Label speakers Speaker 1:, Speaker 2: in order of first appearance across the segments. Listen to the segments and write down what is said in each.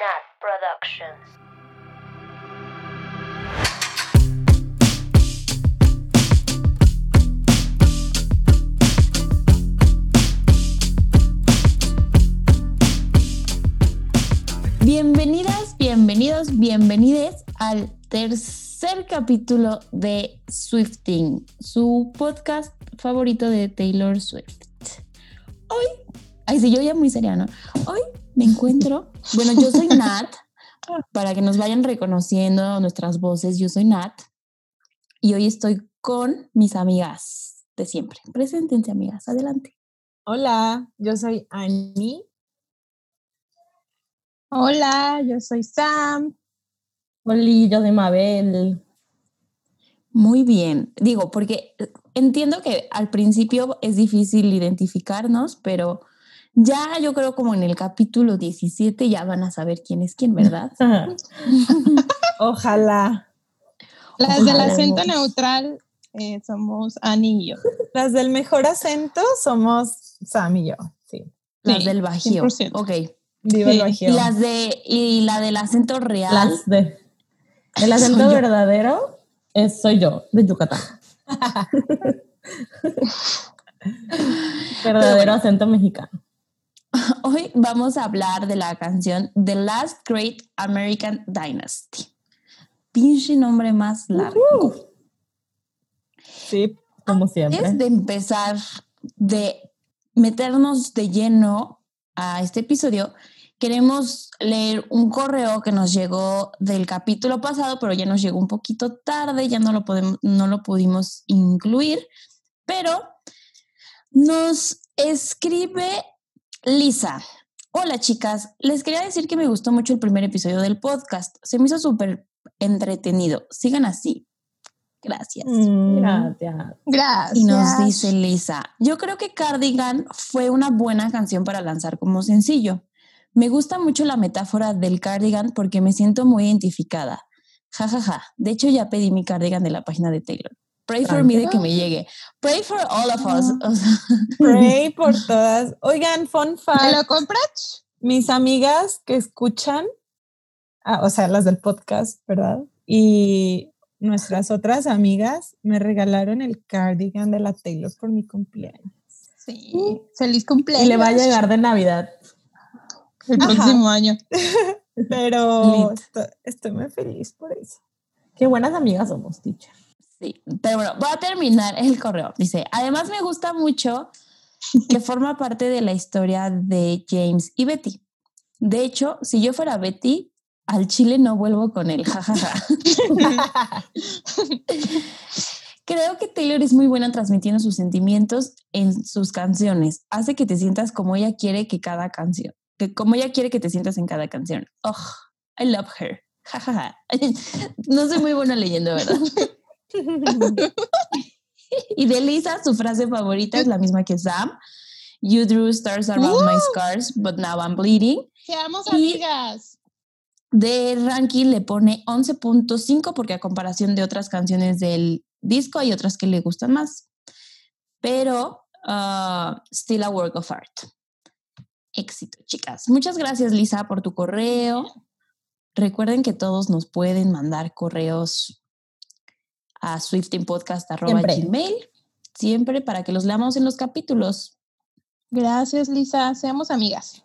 Speaker 1: Nat Productions.
Speaker 2: Bienvenidas, bienvenidos, bienvenides al tercer capítulo de Swifting, su podcast favorito de Taylor Swift. Hoy, ay, sí, yo ya muy seria, ¿no? Hoy me encuentro, bueno, yo soy Nat, para que nos vayan reconociendo nuestras voces, yo soy Nat, y hoy estoy con mis amigas de siempre. Preséntense, amigas, adelante.
Speaker 3: Hola, yo soy Annie.
Speaker 4: Hola, yo soy Sam.
Speaker 3: Hola, yo soy Mabel.
Speaker 2: Muy bien, digo, porque entiendo que al principio es difícil identificarnos, pero ya yo creo como en el capítulo 17 ya van a saber quién es quién, ¿verdad?
Speaker 3: Ojalá.
Speaker 4: Las del acento neutral eh, somos Ani y yo.
Speaker 3: Las del mejor acento somos Sam y yo. Sí.
Speaker 2: Las
Speaker 4: Sí,
Speaker 2: del bajío.
Speaker 4: 100%.
Speaker 2: Ok.
Speaker 3: Viva
Speaker 4: Sí.
Speaker 3: el
Speaker 2: Y
Speaker 3: bajío.
Speaker 2: las de y la del acento real.
Speaker 3: Las de. El acento verdadero es, soy yo, de Yucatán. verdadero acento mexicano.
Speaker 2: Hoy vamos a hablar de la canción The Last Great American Dynasty. Pinche nombre más largo.
Speaker 3: Sí, como siempre.
Speaker 2: Antes de empezar, de meternos de lleno a este episodio, queremos leer un correo que nos llegó del capítulo pasado, pero ya nos llegó un poquito tarde, ya no lo, podemos, no lo pudimos incluir, pero nos escribe Lisa. Hola chicas, les quería decir que me gustó mucho el primer episodio del podcast, se me hizo súper entretenido, sigan así. Gracias.
Speaker 3: Gracias.
Speaker 4: Gracias.
Speaker 2: Y nos dice Lisa, yo creo que Cardigan fue una buena canción para lanzar como sencillo. Me gusta mucho la metáfora del cardigan porque me siento muy identificada. Ja, ja, ja. De hecho, ya pedí mi cardigan de la página de Taylor. Pray for me de que me llegue. Pray for all of us. O sea,
Speaker 3: Pray por todas. Oigan, fun
Speaker 4: ¿Me
Speaker 3: fact.
Speaker 4: lo compras?
Speaker 3: mis amigas que escuchan, ah, o sea, las del podcast, ¿verdad? Y nuestras otras amigas me regalaron el cardigan de la Taylor por mi cumpleaños.
Speaker 4: Sí. Feliz cumpleaños.
Speaker 3: Y le va a llegar de Navidad.
Speaker 4: el
Speaker 3: Ajá.
Speaker 4: próximo año.
Speaker 3: Pero
Speaker 2: Lit.
Speaker 3: esto- estoy muy feliz por eso. Qué buenas amigas somos, teacher.
Speaker 2: Sí. Pero bueno, voy a terminar el correo. Dice, además me gusta mucho que forma parte de la historia de James y Betty. De hecho, si yo fuera Betty, al Chile no vuelvo con él. Ja, ja, ja. Creo que Taylor es muy buena transmitiendo sus sentimientos en sus canciones. Hace que te sientas como ella quiere que cada canción, que como ella quiere que te sientas en cada canción. Oh, I love her. Ja, ja, ja. No soy muy buena leyendo, ¿verdad? Y de Lisa, su frase favorita es la misma que Sam. You drew stars around my scars, but now I'm bleeding.
Speaker 4: Seamos
Speaker 2: Y-
Speaker 4: amigas.
Speaker 2: De ranking le pone 11.5 porque a comparación de otras canciones del disco hay otras que le gustan más. Pero ah, still a work of art. Éxito, chicas. Muchas gracias, Lisa, por tu correo. Recuerden que todos nos pueden mandar correos a swiftingpodcast.gmail siempre para que los leamos en los capítulos.
Speaker 4: Gracias, Lisa. Seamos amigas.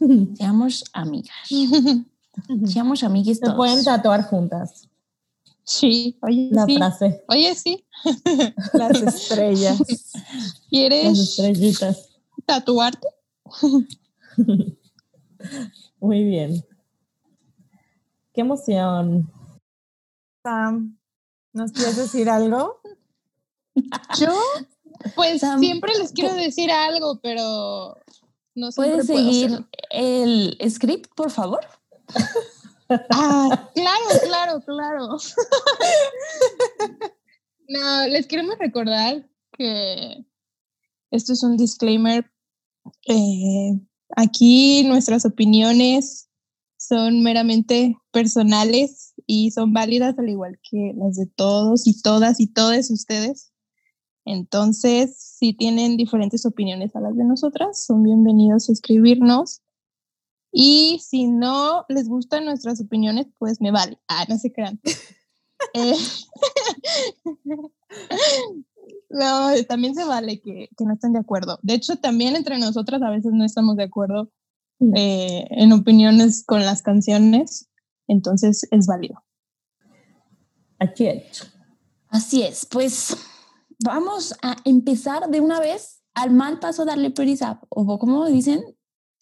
Speaker 2: Seamos amigas. Seamos amigues
Speaker 3: Se pueden
Speaker 2: todos.
Speaker 3: tatuar juntas
Speaker 4: sí, oye,
Speaker 3: la
Speaker 4: sí.
Speaker 3: frase.
Speaker 4: Oye, sí.
Speaker 3: Las estrellas, las
Speaker 4: ¿Quieres
Speaker 3: estrellitas.
Speaker 4: tatuarte?
Speaker 3: Muy bien. Qué emoción. Sam, ¿nos quieres decir algo?
Speaker 4: Yo, pues
Speaker 2: Sam,
Speaker 4: siempre les quiero decir algo, pero no siempre
Speaker 2: ¿Puedes seguir el script, por favor?
Speaker 4: Ah, claro, claro, claro. no, les queremos recordar que esto es un disclaimer. Eh, aquí nuestras opiniones son meramente personales y son válidas al igual que las de todos y todas y todos ustedes. Entonces, si tienen diferentes opiniones a las de nosotras, son bienvenidos a escribirnos Y si no les gustan nuestras opiniones, pues me vale. Ah, no se crean. Eh, no, también se vale que, que, no estén de acuerdo. De hecho, también entre nosotras a veces no estamos de acuerdo eh, en opiniones con las canciones, entonces es válido.
Speaker 1: Así es.
Speaker 2: Así es, pues vamos a empezar de una vez al mal paso darle prisa, o como dicen,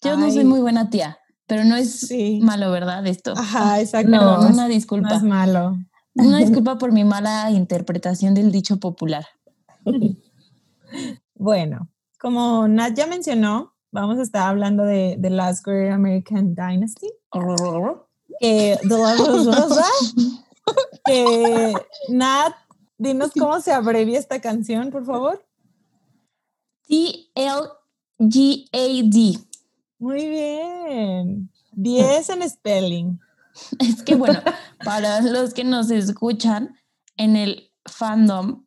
Speaker 2: yo no soy muy buena tía, pero no es malo, ¿verdad? Esto.
Speaker 3: Ajá, exacto.
Speaker 2: No, una disculpa.
Speaker 3: No es malo.
Speaker 2: Una disculpa por mi mala interpretación del dicho popular.
Speaker 3: bueno, como Nat ya mencionó, vamos a estar hablando de The Last Great American Dynasty. Que, que Nat, dinos cómo se abrevia esta canción, por favor.
Speaker 2: T-L-G-A-D.
Speaker 3: Muy bien. 10 en spelling.
Speaker 2: Es que bueno, para los que nos escuchan, en el fandom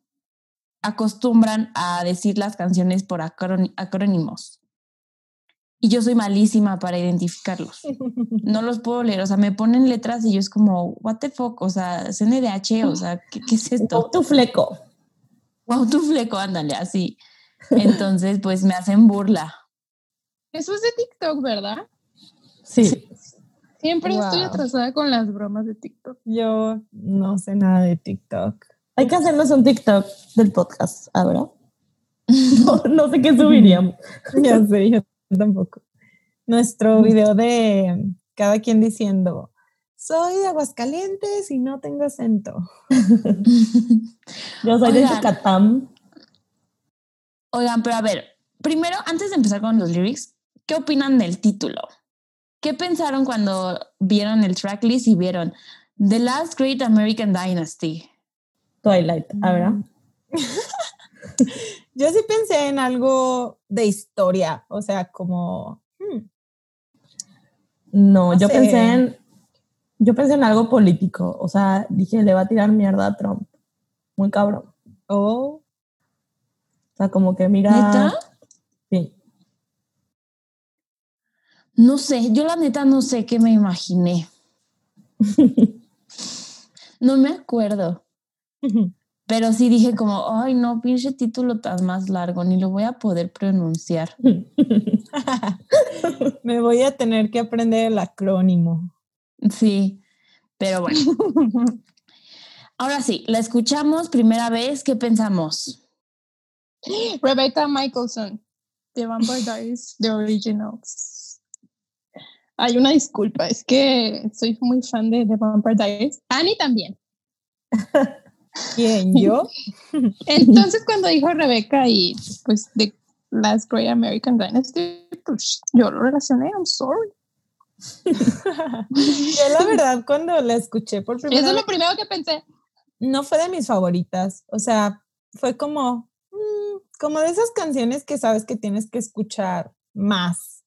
Speaker 2: acostumbran a decir las canciones por acrónimos. Y yo soy malísima para identificarlos. No los puedo leer, o sea, me ponen letras y yo es como, what the fuck, o sea, CNDH, o sea, ¿qué, qué es esto?
Speaker 1: Wow, tu fleco.
Speaker 2: Wow, tu fleco, ándale, así. Entonces, pues me hacen burla.
Speaker 4: Eso es de TikTok, ¿verdad?
Speaker 1: Sí.
Speaker 4: Siempre estoy atrasada con las bromas de TikTok.
Speaker 3: Yo no sé nada de TikTok.
Speaker 1: Hay que hacernos un TikTok del podcast, ¿ahora? No, no sé qué subiríamos.
Speaker 3: ya sé, yo tampoco. Nuestro video de cada quien diciendo, soy de Aguascalientes y no tengo acento.
Speaker 1: yo soy de Yucatán.
Speaker 2: Oigan, pero a ver, primero, antes de empezar con los lyrics, ¿qué opinan del título? ¿Qué pensaron cuando vieron el tracklist y vieron The Last Great American Dynasty?
Speaker 1: Twilight, a ver.
Speaker 3: Yo sí pensé en algo de historia, o sea, como... Hmm.
Speaker 1: No, yo pensé en... Yo pensé en algo político, o sea, dije, le va a tirar mierda a Trump. Muy cabrón.
Speaker 3: Oh.
Speaker 1: O sea, como que mira...
Speaker 2: ¿Neta?
Speaker 1: Sí.
Speaker 2: No sé, yo la neta no sé qué me imaginé. no me acuerdo. Pero sí dije como, ay no, pinche título tan más largo, ni lo voy a poder pronunciar.
Speaker 3: me voy a tener que aprender el acrónimo.
Speaker 2: Sí, pero bueno. Ahora sí, la escuchamos primera vez, ¿qué pensamos?
Speaker 4: Rebecca Michelson, The Vampire Diaries, The Originals. Hay una disculpa, es que soy muy fan de The Vampire Diaries. Annie también.
Speaker 3: ¿Quién, yo?
Speaker 4: Entonces, cuando dijo Rebeca y pues de Last Great American Dynasty, pues yo lo relacioné, I'm sorry.
Speaker 3: yo la verdad cuando la escuché por primera
Speaker 4: Eso es lo primero que pensé.
Speaker 3: No fue de mis favoritas, o sea, fue como, mm, como de esas canciones que sabes que tienes que escuchar más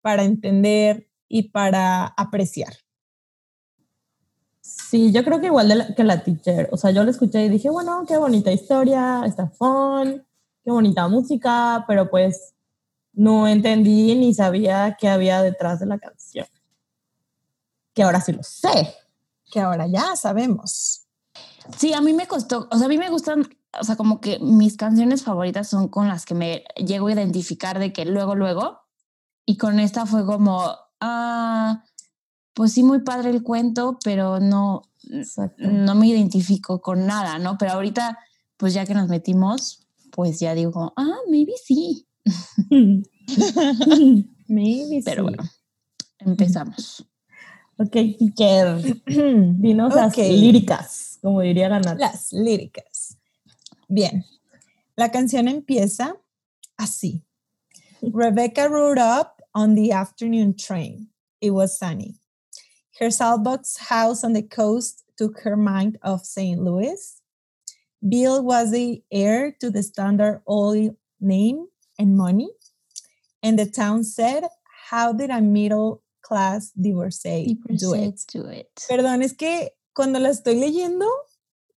Speaker 3: para entender y para apreciar.
Speaker 1: Sí, yo creo que igual que la teacher. O sea, yo la escuché y dije, bueno, qué bonita historia, está fun, qué bonita música, pero pues no entendí ni sabía qué había detrás de la canción. Que ahora sí lo sé.
Speaker 3: Que ahora ya sabemos.
Speaker 2: Sí, a mí me costó, o sea, a mí me gustan, o sea, como que mis canciones favoritas son con las que me llego a identificar de que luego, luego, y con esta fue como, ah, pues sí, muy padre el cuento, pero no, no me identifico con nada, ¿no? Pero ahorita, pues ya que nos metimos, pues ya digo, ah, maybe sí.
Speaker 3: maybe
Speaker 2: Pero bueno, empezamos.
Speaker 1: Ok, teacher, dinos las líricas, como diría Ganat.
Speaker 3: Las líricas. Bien, la canción empieza así. Rebecca rode up on the afternoon train. It was sunny. Her Saltbox house on the coast took her mind off St. Louis. Bill was the heir to the Standard Oil name and money. And the town said, How did a middle class divorcee, do it?
Speaker 2: do it?
Speaker 3: Perdón, es que cuando la estoy leyendo,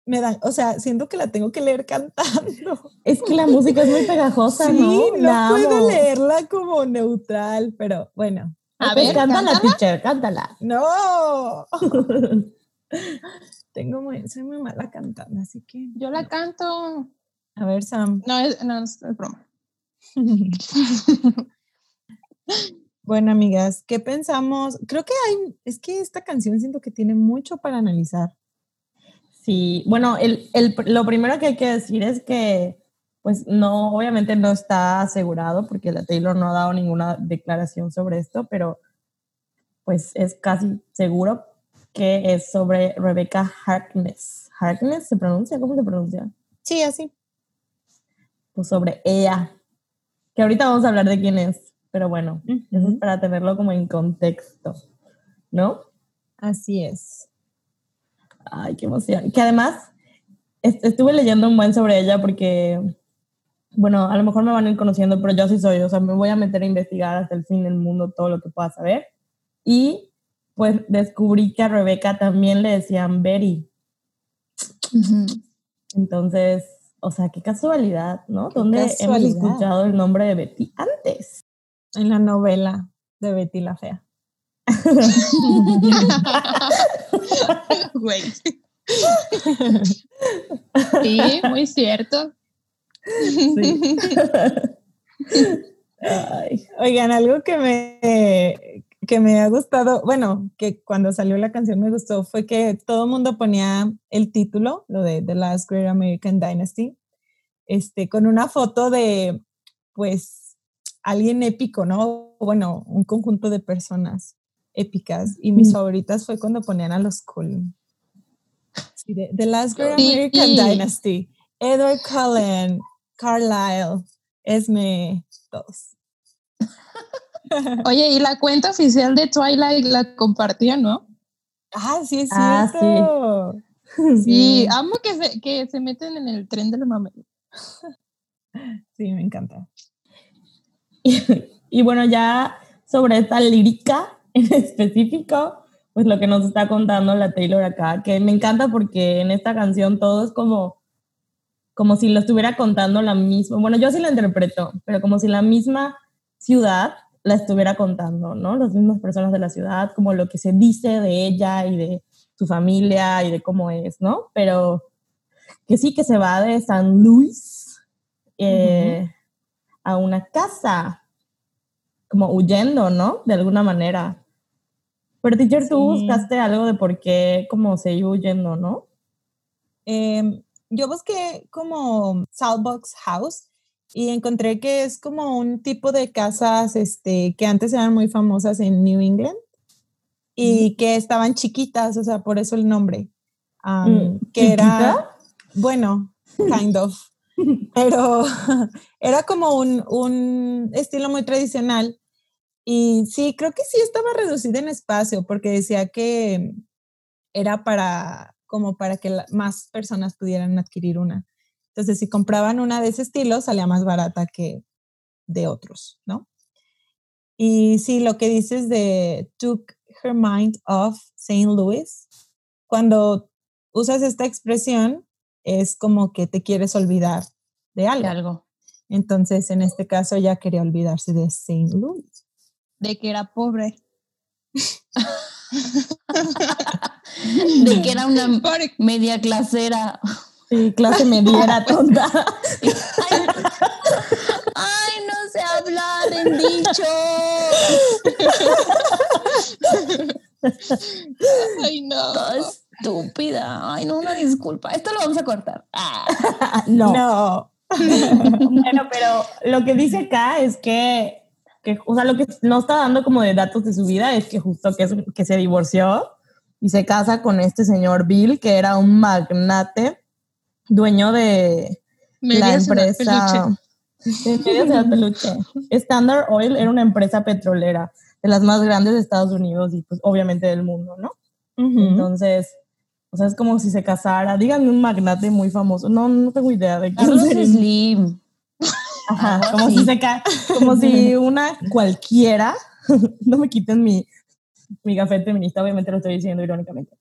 Speaker 3: me da, o sea, siento que la tengo que leer cantando.
Speaker 1: Es que la música es muy pegajosa,
Speaker 3: sí,
Speaker 1: ¿no?
Speaker 3: no puedo leerla como neutral, pero bueno,
Speaker 4: A
Speaker 1: Pues
Speaker 4: ver,
Speaker 1: cántala,
Speaker 4: cántala.
Speaker 1: teacher, cántala.
Speaker 3: No. Tengo muy, soy muy mala cantando, así que.
Speaker 4: Yo la canto.
Speaker 3: A ver, Sam.
Speaker 4: No, es, no, es es broma.
Speaker 3: Bueno, amigas, ¿qué pensamos? Creo que hay, es que esta canción siento que tiene mucho para analizar.
Speaker 1: Sí, bueno, el, el- lo primero que hay que decir es que, pues no, obviamente no está asegurado porque la Taylor no ha dado ninguna declaración sobre esto, pero pues es casi seguro que es sobre Rebecca Harkness. ¿Harkness se pronuncia? ¿Cómo se pronuncia?
Speaker 3: Sí, así.
Speaker 1: Pues sobre ella, que ahorita vamos a hablar de quién es, pero bueno, eso es para tenerlo como en contexto, ¿no?
Speaker 3: Así es.
Speaker 1: Ay, qué emoción. Que además est- estuve leyendo un buen sobre ella porque, bueno, a lo mejor me van a ir conociendo, pero yo así soy, o sea, me voy a meter a investigar hasta el fin del mundo todo lo que pueda saber. Y pues descubrí que a Rebeca también le decían Betty. Entonces, o sea, qué casualidad, ¿no?
Speaker 3: Qué
Speaker 1: ¿Dónde
Speaker 3: casualidad.
Speaker 1: hemos escuchado el nombre de Betty antes?
Speaker 3: En la novela de Betty la Fea.
Speaker 4: Güey. Sí, muy cierto.
Speaker 1: Sí. Ay,
Speaker 3: Oigan, algo que me, que me ha gustado, bueno, que cuando salió la canción me gustó, fue que todo el mundo ponía el título, lo de The Last Great American Dynasty, este, con una foto de, pues, alguien épico, ¿no? Bueno, un conjunto de personas épicas. Y mis
Speaker 1: Mm.
Speaker 3: favoritas fue cuando ponían a los Cullen. Sí, The Last Great
Speaker 4: Sí.
Speaker 3: American Dynasty. Edward Cullen, Carlisle, Esme, todos.
Speaker 4: Oye, y la cuenta oficial de Twilight la compartió, ¿no?
Speaker 3: Ah, sí, es
Speaker 1: Ah,
Speaker 3: cierto.
Speaker 4: Sí, amo que se, que se meten en el tren del mame.
Speaker 3: Sí, me encanta.
Speaker 1: Y, y bueno, ya sobre esta lírica en específico, pues lo que nos está contando la Taylor acá, que me encanta porque en esta canción todo es como, como si lo estuviera contando la misma, bueno, yo sí la interpreto, pero como si la misma ciudad la estuviera contando, ¿no? Las mismas personas de la ciudad, como lo que se dice de ella y de su familia y de cómo es, ¿no? Pero que sí que se va de San Luis eh, a una casa, como huyendo, ¿no? De alguna manera. Pero, teacher, tú buscaste algo de por qué, como se iba huyendo, ¿no?
Speaker 3: Em, yo busqué como Saltbox House y encontré que es como un tipo de casas este, que antes eran muy famosas en New England y que estaban chiquitas, o sea, por eso el nombre.
Speaker 1: Mm,
Speaker 3: que era, bueno, kind of, pero era como un, un estilo muy tradicional. Y sí, creo que sí estaba reducida en espacio porque decía que era para como para que más personas pudieran adquirir una. Entonces, si compraban una de ese estilo, salía más barata que de otros, ¿no? Y sí, lo que dices de took her mind off St. Louis, cuando usas esta expresión, es como que te quieres olvidar de
Speaker 2: De
Speaker 3: algo.
Speaker 2: algo.
Speaker 3: Entonces, en este caso, ya quería olvidarse de St. Louis.
Speaker 4: De que era pobre.
Speaker 2: De que era una media clasera.
Speaker 1: Sí, clase mediera tonta.
Speaker 2: Ay, ay, no sé hablar en dicho.
Speaker 4: Ay, no.
Speaker 2: Toda estúpida. Ay, no, una disculpa. Esto lo vamos a cortar. Ah.
Speaker 1: no.
Speaker 3: No.
Speaker 1: Bueno, pero lo que dice acá es que, que, o sea, lo que no está dando como de datos de su vida es que justo que, es- que se divorció y se casa con este señor Bill, que era un magnate, dueño de la
Speaker 4: Medias en la
Speaker 1: empresa. de la peluche. Standard Oil era una empresa petrolera de las más grandes de Estados Unidos y pues obviamente del mundo, ¿no?
Speaker 3: Ujú.
Speaker 1: Entonces, o sea, es como si se casara, díganme un magnate muy famoso, no, no tengo idea de quién
Speaker 2: Carlos
Speaker 1: sería.
Speaker 2: Slim.
Speaker 1: Ajá, como
Speaker 2: así.
Speaker 1: si se ca como si una cualquiera, no me quiten mi, mi café feminista, obviamente lo estoy diciendo irónicamente,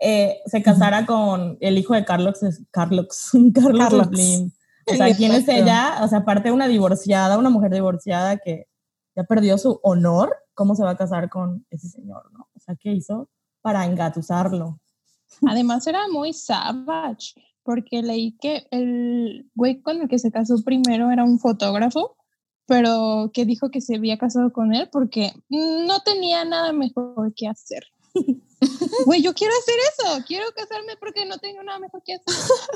Speaker 1: eh, se casara con el hijo de Carlos, Carlos, Carlos,
Speaker 3: Carlos.
Speaker 1: Slim. O sea, ¿quién es ella? O sea, aparte de una divorciada, una mujer divorciada que ya perdió su honor cómo se va a casar con ese señor, ¿no? O sea, ¿qué hizo para engatusarlo?
Speaker 4: Además era muy savage, porque leí que el güey con el que se casó primero era un fotógrafo, pero que dijo que se había casado con él porque no tenía nada mejor que hacer. Güey, yo quiero hacer eso, quiero casarme porque no tengo nada mejor que hacer.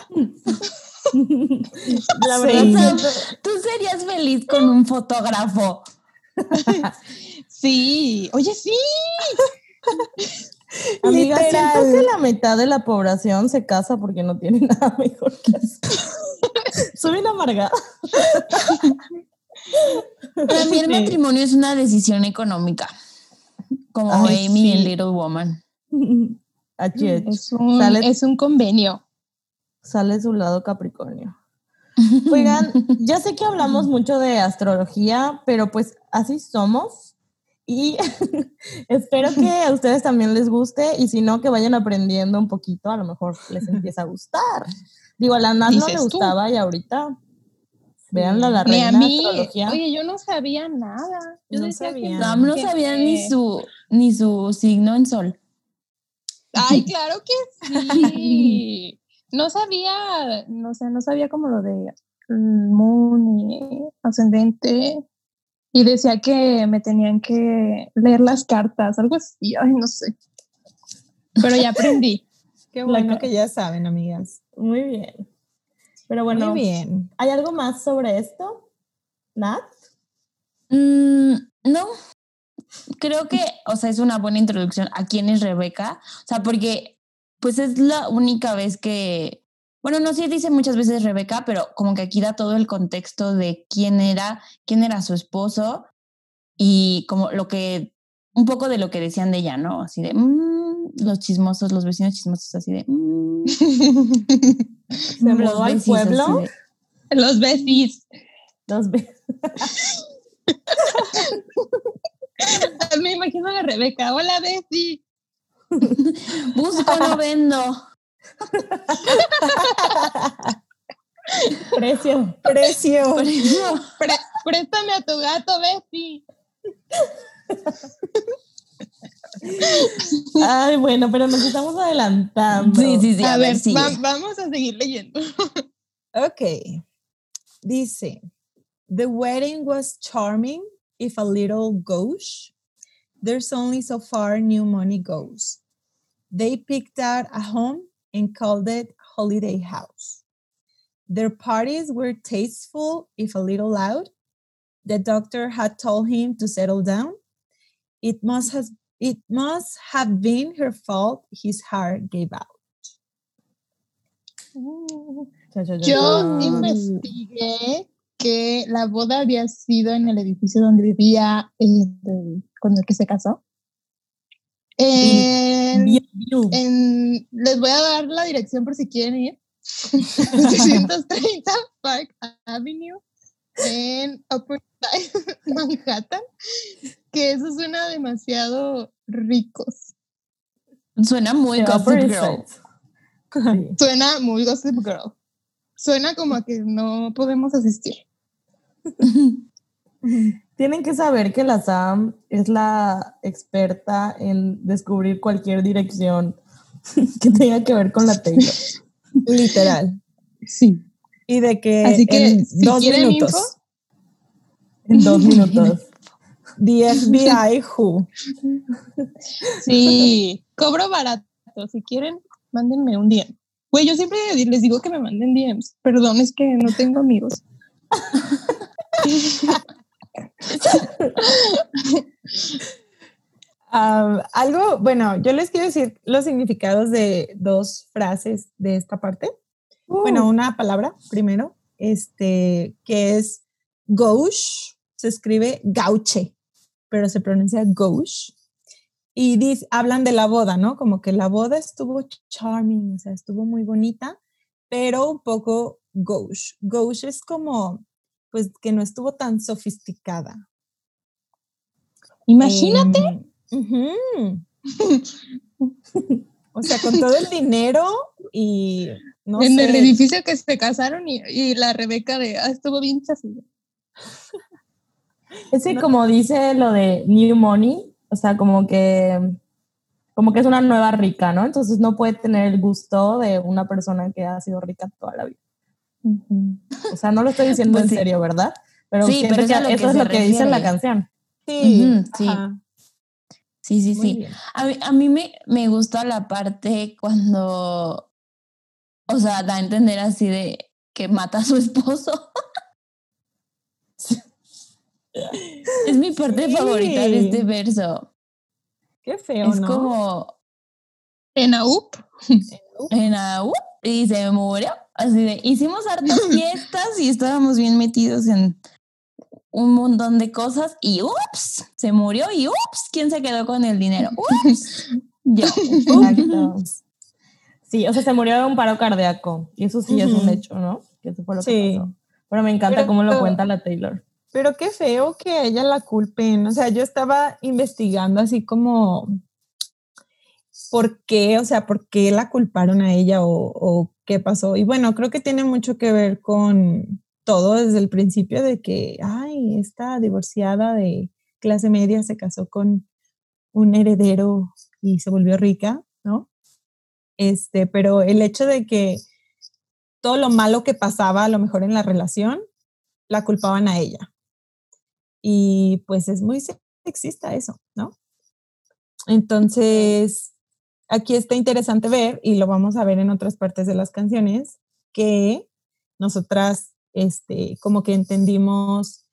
Speaker 1: La
Speaker 2: O
Speaker 1: verdad,
Speaker 2: sea, tú serías feliz con un fotógrafo.
Speaker 4: Sí, oye, sí.
Speaker 1: amiga, siento
Speaker 3: Literal.
Speaker 1: que la mitad de la población se casa porque no tiene nada mejor que hacer. Soy una amargada.
Speaker 2: Para mí el
Speaker 1: Sí.
Speaker 2: matrimonio es una decisión económica, como
Speaker 1: Ay,
Speaker 2: Amy en
Speaker 1: sí.
Speaker 2: Little Woman.
Speaker 1: Es.
Speaker 4: Es un,
Speaker 1: Sale-
Speaker 4: es un convenio.
Speaker 1: Sale su lado Capricornio. Oigan, ya sé que hablamos mucho de astrología, pero pues así somos. Y espero que a ustedes también les guste y si no, que vayan aprendiendo un poquito, a lo mejor les empieza a gustar. Digo, a la Nat no le
Speaker 4: Dices tú.
Speaker 1: gustaba y ahorita, veanla, la
Speaker 4: Ni
Speaker 1: reina
Speaker 4: a mí.
Speaker 1: astrología.
Speaker 4: Oye, yo no sabía nada. Yo
Speaker 3: No
Speaker 4: decía que
Speaker 3: sabía.
Speaker 2: No, no
Speaker 4: que-
Speaker 2: sabía ni su, ni su signo en sol.
Speaker 4: Ay, claro que sí. No sabía, no, sea, no sabía como lo de moon y ascendente. Y decía que me tenían que leer las cartas, algo así, ay, no sé. Pero ya aprendí.
Speaker 3: Qué bueno que ya saben, amigas.
Speaker 1: Muy bien. Pero bueno,
Speaker 3: Muy bien.
Speaker 1: ¿hay algo más sobre esto? Nat?
Speaker 2: Mm, no, creo que, o sea, es una buena introducción a quién es Rebeca. O sea, porque pues es la única vez que, bueno, no sí dice muchas veces Rebeca, pero como que aquí da todo el contexto de quién era, quién era su esposo y como lo que, un poco de lo que decían de ella, ¿no? Así de, mm, los chismosos, los vecinos chismosos, así de, mm,
Speaker 1: ¿Se
Speaker 2: los
Speaker 1: al pueblo?
Speaker 2: de-
Speaker 4: Los besis.
Speaker 1: Dos veces.
Speaker 4: Me imagino a la Rebeca. Hola, Besi.
Speaker 2: Busco, no vendo.
Speaker 1: Precio.
Speaker 3: Precio.
Speaker 2: Por eso,
Speaker 4: Pre- préstame a tu gato, Besi.
Speaker 1: Ay, bueno, pero nos estamos adelantando.
Speaker 2: sí, sí, sí.
Speaker 4: a,
Speaker 2: A,
Speaker 4: ver,
Speaker 2: ver,
Speaker 4: va- vamos a seguir leyendo.
Speaker 3: Ok. Dice, the wedding was charming, if a little gauche. There's only so far new money goes. They picked out a home and called it Holiday House. Their parties were tasteful, if a little loud. The doctor had told him to settle down. It must have it must have been her fault his heart gave out.
Speaker 1: Cha, cha, cha,
Speaker 4: Yo investigué que la boda había sido en el edificio donde vivía el- con el que se casó. En-
Speaker 1: Bien, bien.
Speaker 4: en- les voy a dar la dirección por si quieren ir. 630 Park Avenue en Upper Side, Manhattan, que eso suena demasiado ricos.
Speaker 2: Suena muy
Speaker 1: The
Speaker 2: gossip girl.
Speaker 1: Sí.
Speaker 4: Suena muy Gossip Girl. Suena como a que no podemos asistir.
Speaker 1: Tienen que saber que la Sam es la experta en descubrir cualquier dirección que tenga que ver con la Taylor.
Speaker 3: Literal.
Speaker 4: Sí.
Speaker 3: Y de que,
Speaker 4: Así que,
Speaker 3: en
Speaker 4: si
Speaker 3: dos
Speaker 4: quieren
Speaker 3: minutos.
Speaker 4: info,
Speaker 1: En dos minutos.
Speaker 3: The FBI Who.
Speaker 4: Sí, cobro barato. Si quieren, mándenme un DM. Güey, yo siempre les digo que me manden DMs. Perdón, es que no tengo amigos.
Speaker 3: Algo, bueno, yo les quiero decir los significados de dos frases de esta parte. Bueno, una palabra primero, este, que es gauche, se escribe gauche, pero se pronuncia gauche. Y dice, hablan de la boda, ¿no? Como que la boda estuvo charming, o sea, estuvo muy bonita, pero un poco gauche. Gauche es como, pues, que no estuvo tan sofisticada.
Speaker 4: Imagínate.
Speaker 3: Em. o sea, con todo el dinero y no
Speaker 4: en el edificio que se casaron y, y la Rebeca de, ah, estuvo bien chafilla.
Speaker 1: Es que como dice lo de New Money, o sea, como que, como que es una nueva rica, ¿no? Entonces no puede tener el gusto de una persona que ha sido rica toda la vida. O sea, no lo estoy diciendo
Speaker 2: Pues
Speaker 1: en
Speaker 2: sí.
Speaker 1: serio, ¿verdad? Pero
Speaker 2: Sí, pero
Speaker 1: que
Speaker 2: es a lo que
Speaker 1: eso es lo que dice en la canción.
Speaker 3: Sí,
Speaker 2: sí. Sí, sí,
Speaker 3: muy
Speaker 2: sí.
Speaker 3: bien.
Speaker 2: A mí, a mí me, me gusta la parte cuando, o sea, da a entender así de que mata a su esposo. es mi parte
Speaker 3: Sí.
Speaker 2: favorita de este verso.
Speaker 3: Qué feo,
Speaker 2: es
Speaker 3: ¿no?
Speaker 2: como
Speaker 4: En AUP.
Speaker 2: en uh, y se murió. Así de, hicimos hartas fiestas y estábamos bien metidos en un montón de cosas y ups, se murió y ups, ¿quién se quedó con el dinero? Ups, yo.
Speaker 1: Exacto. Sí, o sea, se murió de un paro cardíaco. Y eso sí es un hecho, ¿no? Que eso fue lo
Speaker 3: Sí.
Speaker 1: que pasó. Pero me encanta
Speaker 3: Pero-
Speaker 1: cómo lo cuenta la Taylor.
Speaker 3: Pero qué feo que a ella la culpen. O sea, yo estaba investigando así como por qué, o sea, por qué la culparon a ella o, o qué pasó. Y bueno, creo que tiene mucho que ver con todo desde el principio de que, ay, esta divorciada de clase media se casó con un heredero y se volvió rica, ¿no? Este, pero el hecho de que todo lo malo que pasaba a lo mejor en la relación, la culpaban a ella. Y pues es muy sexista eso, ¿no? Entonces, aquí está interesante ver, y lo vamos a ver en otras partes de las canciones, que nosotras, este, como que entendimos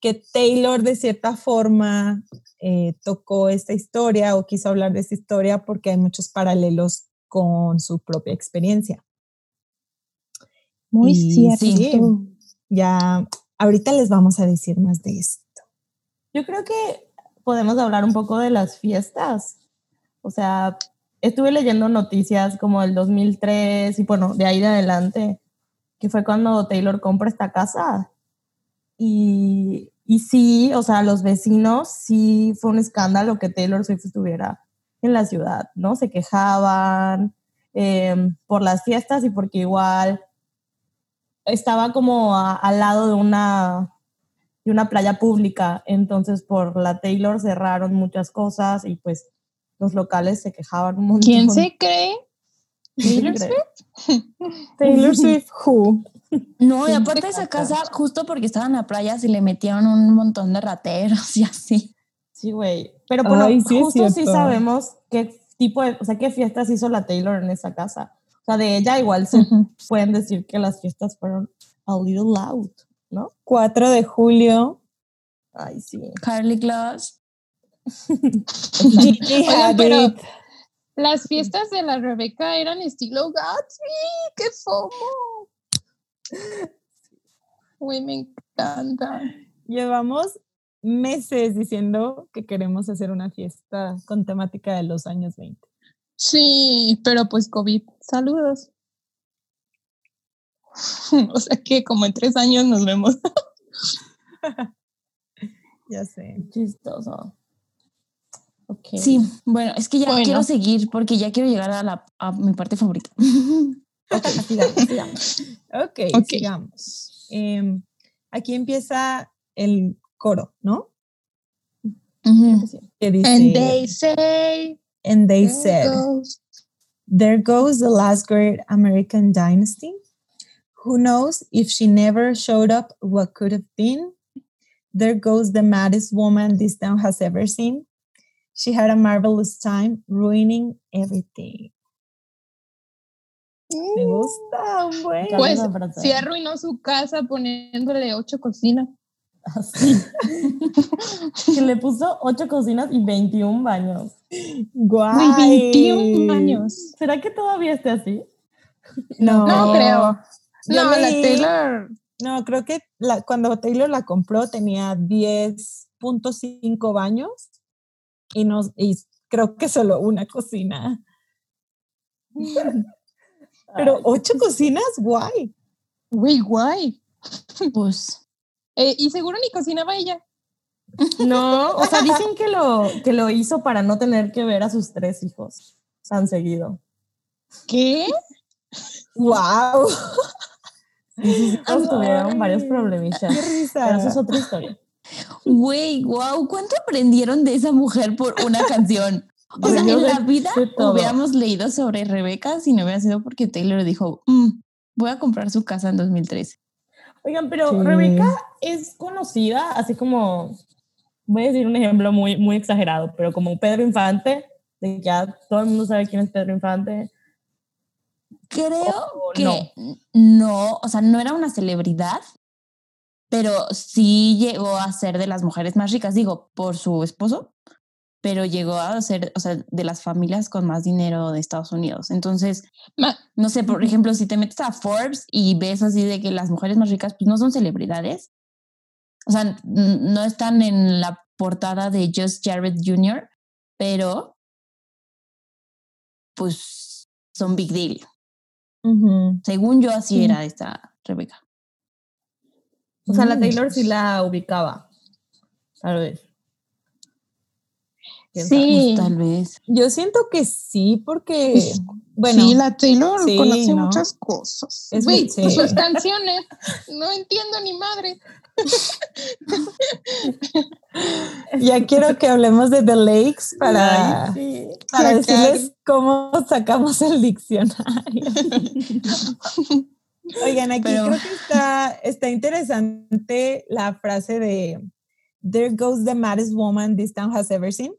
Speaker 3: que Taylor de cierta forma eh, tocó esta historia o quiso hablar de esta historia porque hay muchos paralelos con su propia experiencia.
Speaker 4: Muy
Speaker 3: Y
Speaker 4: cierto.
Speaker 3: sí, ya ahorita les vamos a decir más de esto.
Speaker 1: Yo creo que podemos hablar un poco de las fiestas. O sea, estuve leyendo noticias como el 2003 y bueno, de ahí de adelante, que fue cuando Taylor compra esta casa. Y, y sí, o sea, los vecinos, sí fue un escándalo que Taylor Swift estuviera en la ciudad, ¿no? Se quejaban eh, por las fiestas y porque igual estaba como a- al lado de una, de una playa pública, entonces por la Taylor cerraron muchas cosas y pues los locales se quejaban un montón.
Speaker 4: ¿Quién se cree?
Speaker 1: ¿Quién
Speaker 4: Taylor
Speaker 1: cree?
Speaker 3: Taylor Swift, who?
Speaker 2: No, y
Speaker 4: ¿Quién
Speaker 2: aparte
Speaker 4: se
Speaker 2: esa
Speaker 4: casa?
Speaker 2: justo porque estaba en la playa, se le metieron un montón de rateros y así.
Speaker 1: Sí, güey. Pero bueno,
Speaker 3: Ay, sí
Speaker 1: justo sí sabemos qué tipo de, o sea, qué fiestas hizo la Taylor en esa casa. O sea, de ella igual se pueden decir que las fiestas fueron a little loud, ¿no?
Speaker 3: 4 de julio.
Speaker 1: Ay, sí.
Speaker 2: Carly Claus.
Speaker 3: Gigi Hadid.
Speaker 4: Las fiestas de la Rebeca eran estilo Gatsby. ¡Qué fomo! Güey, me encanta.
Speaker 3: Llevamos meses diciendo que queremos hacer una fiesta con temática de los años 20.
Speaker 4: Sí, pero pues COVID. Saludos. O sea que como en tres años nos vemos.
Speaker 3: Ya sé.
Speaker 1: Chistoso. Ok.
Speaker 2: Sí, bueno, es que ya
Speaker 4: Bueno.
Speaker 2: quiero seguir porque ya quiero llegar a, la, a mi parte favorita.
Speaker 1: Ok, sigamos, sigamos.
Speaker 3: Ok,
Speaker 4: Ok.
Speaker 3: sigamos. Em, aquí empieza el coro, ¿no? Que dice,
Speaker 4: And they say,
Speaker 3: and they
Speaker 4: there
Speaker 3: said,
Speaker 4: goes
Speaker 3: There goes the last great American dynasty. Who knows if she never showed up, what could have been? There goes the maddest woman this town has ever seen. She had a marvelous time ruining everything. Me gusta, un buen.
Speaker 1: Ya
Speaker 4: Pues. Sí arruinó su casa poniéndole ocho cocinas.
Speaker 1: Así. que le puso ocho cocinas y 21 baños.
Speaker 3: Guay.
Speaker 4: Güey, 21 años.
Speaker 1: ¿Será que todavía esté así?
Speaker 3: No,
Speaker 4: No creo.
Speaker 3: Yo
Speaker 4: no, la Taylor.
Speaker 3: No, creo que la- cuando Taylor la compró tenía 10.5 baños y, nos, y creo que solo una cocina. Pero ocho cocinas, guay.
Speaker 4: Güey, guay.
Speaker 2: Pues
Speaker 4: Eh, y seguro ni cocinaba ella.
Speaker 1: No, o sea, dicen que lo, que lo hizo para no tener que ver a sus tres hijos tan seguido.
Speaker 4: ¿Qué?
Speaker 3: Wow.
Speaker 1: Sus hijos tuvieron varios problemillas.
Speaker 3: Qué risa.
Speaker 1: Pero eso es otra historia.
Speaker 2: Güey, wow, ¿cuánto aprendieron de esa mujer por una canción? O sea, en la vida hubiéramos leído sobre Rebeca si no hubiera sido porque Taylor dijo, mm, voy a comprar su casa en 2013.
Speaker 1: Oigan, pero Rebeca es conocida, así como, voy a decir un ejemplo muy, muy exagerado, pero como Pedro Infante, de que ya todo el mundo sabe quién es Pedro Infante.
Speaker 2: Creo que no, o sea, no era una celebridad, pero sí llegó a ser de las mujeres más ricas, digo, por su esposo, pero llegó a ser, o sea, de las familias con más dinero de Estados Unidos. Entonces, no sé, por ejemplo, si te metes a Forbes y ves así de que las mujeres más ricas, pues no son celebridades. O sea, no están en la portada de Just Jared Jr., pero pues son big deal. Según yo, así era esta Rebeca.
Speaker 1: O sea, la mm. Taylor sí la ubicaba. Tal vez.
Speaker 3: Sí, tal vez. Yo siento que sí, porque. Bueno,
Speaker 4: sí, la Taylor conoce muchas cosas. Es pues sus canciones, no entiendo ni madre.
Speaker 3: ya quiero que hablemos de The Lakes para, para decirles cómo sacamos el diccionario. Oigan, aquí creo que está, está interesante la frase de There goes the maddest woman this town has ever seen.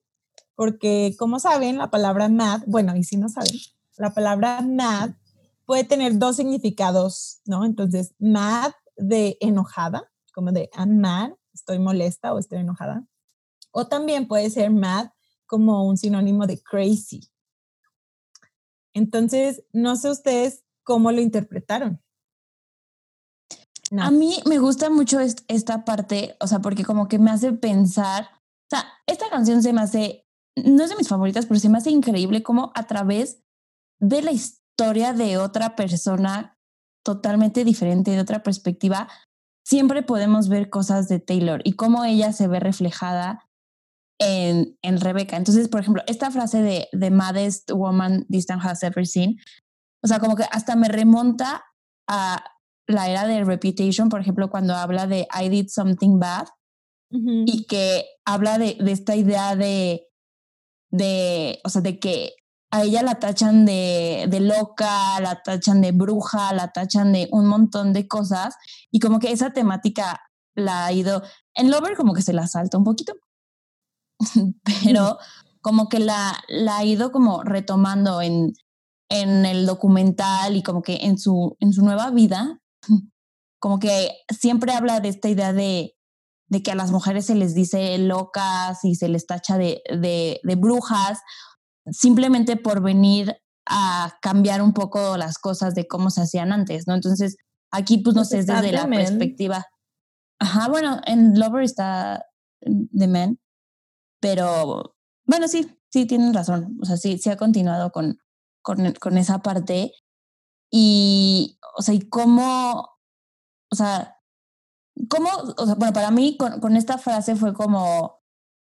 Speaker 3: Porque, como saben, la palabra mad, bueno, y si no saben, la palabra mad puede tener dos significados, ¿no? Entonces, mad de enojada, como de I'm mad, estoy molesta o estoy enojada. O también puede ser mad como un sinónimo de crazy. Entonces, no sé ustedes cómo lo interpretaron.
Speaker 2: A mí me gusta mucho esta parte, o sea, porque como que me hace pensar, o sea, esta canción se me hace, no es de mis favoritas, pero se me hace increíble cómo a través de la historia de otra persona totalmente diferente, de otra perspectiva, siempre podemos ver cosas de Taylor y cómo ella se ve reflejada en, en Rebecca. Entonces, por ejemplo, esta frase de The Maddest Woman Town Has Ever Seen, o sea, como que hasta me remonta a la era de Reputation, por ejemplo, cuando habla de I did something bad y que habla de, de, esta idea de, de, o sea, de que a ella la tachan de, de loca, la tachan de bruja, la tachan de un montón de cosas y como que esa temática la ha ido, en Lover como que se la salta un poquito, pero como que la, la ha ido como retomando en, en el documental y como que en su, en su nueva vida como que siempre habla de esta idea de, de que a las mujeres se les dice locas y se les tacha de, de, de brujas, simplemente por venir a cambiar un poco las cosas de cómo se hacían antes, ¿no? Entonces, aquí pues no pues sé, es desde la perspectiva. Ajá, bueno, en Lover está The Men, pero bueno, sí, sí, tienen razón. O sea, sí, sí ha continuado con, con, con esa parte. Y, o sea, y cómo, o sea, cómo, o sea, bueno, para mí con, con esta frase fue como,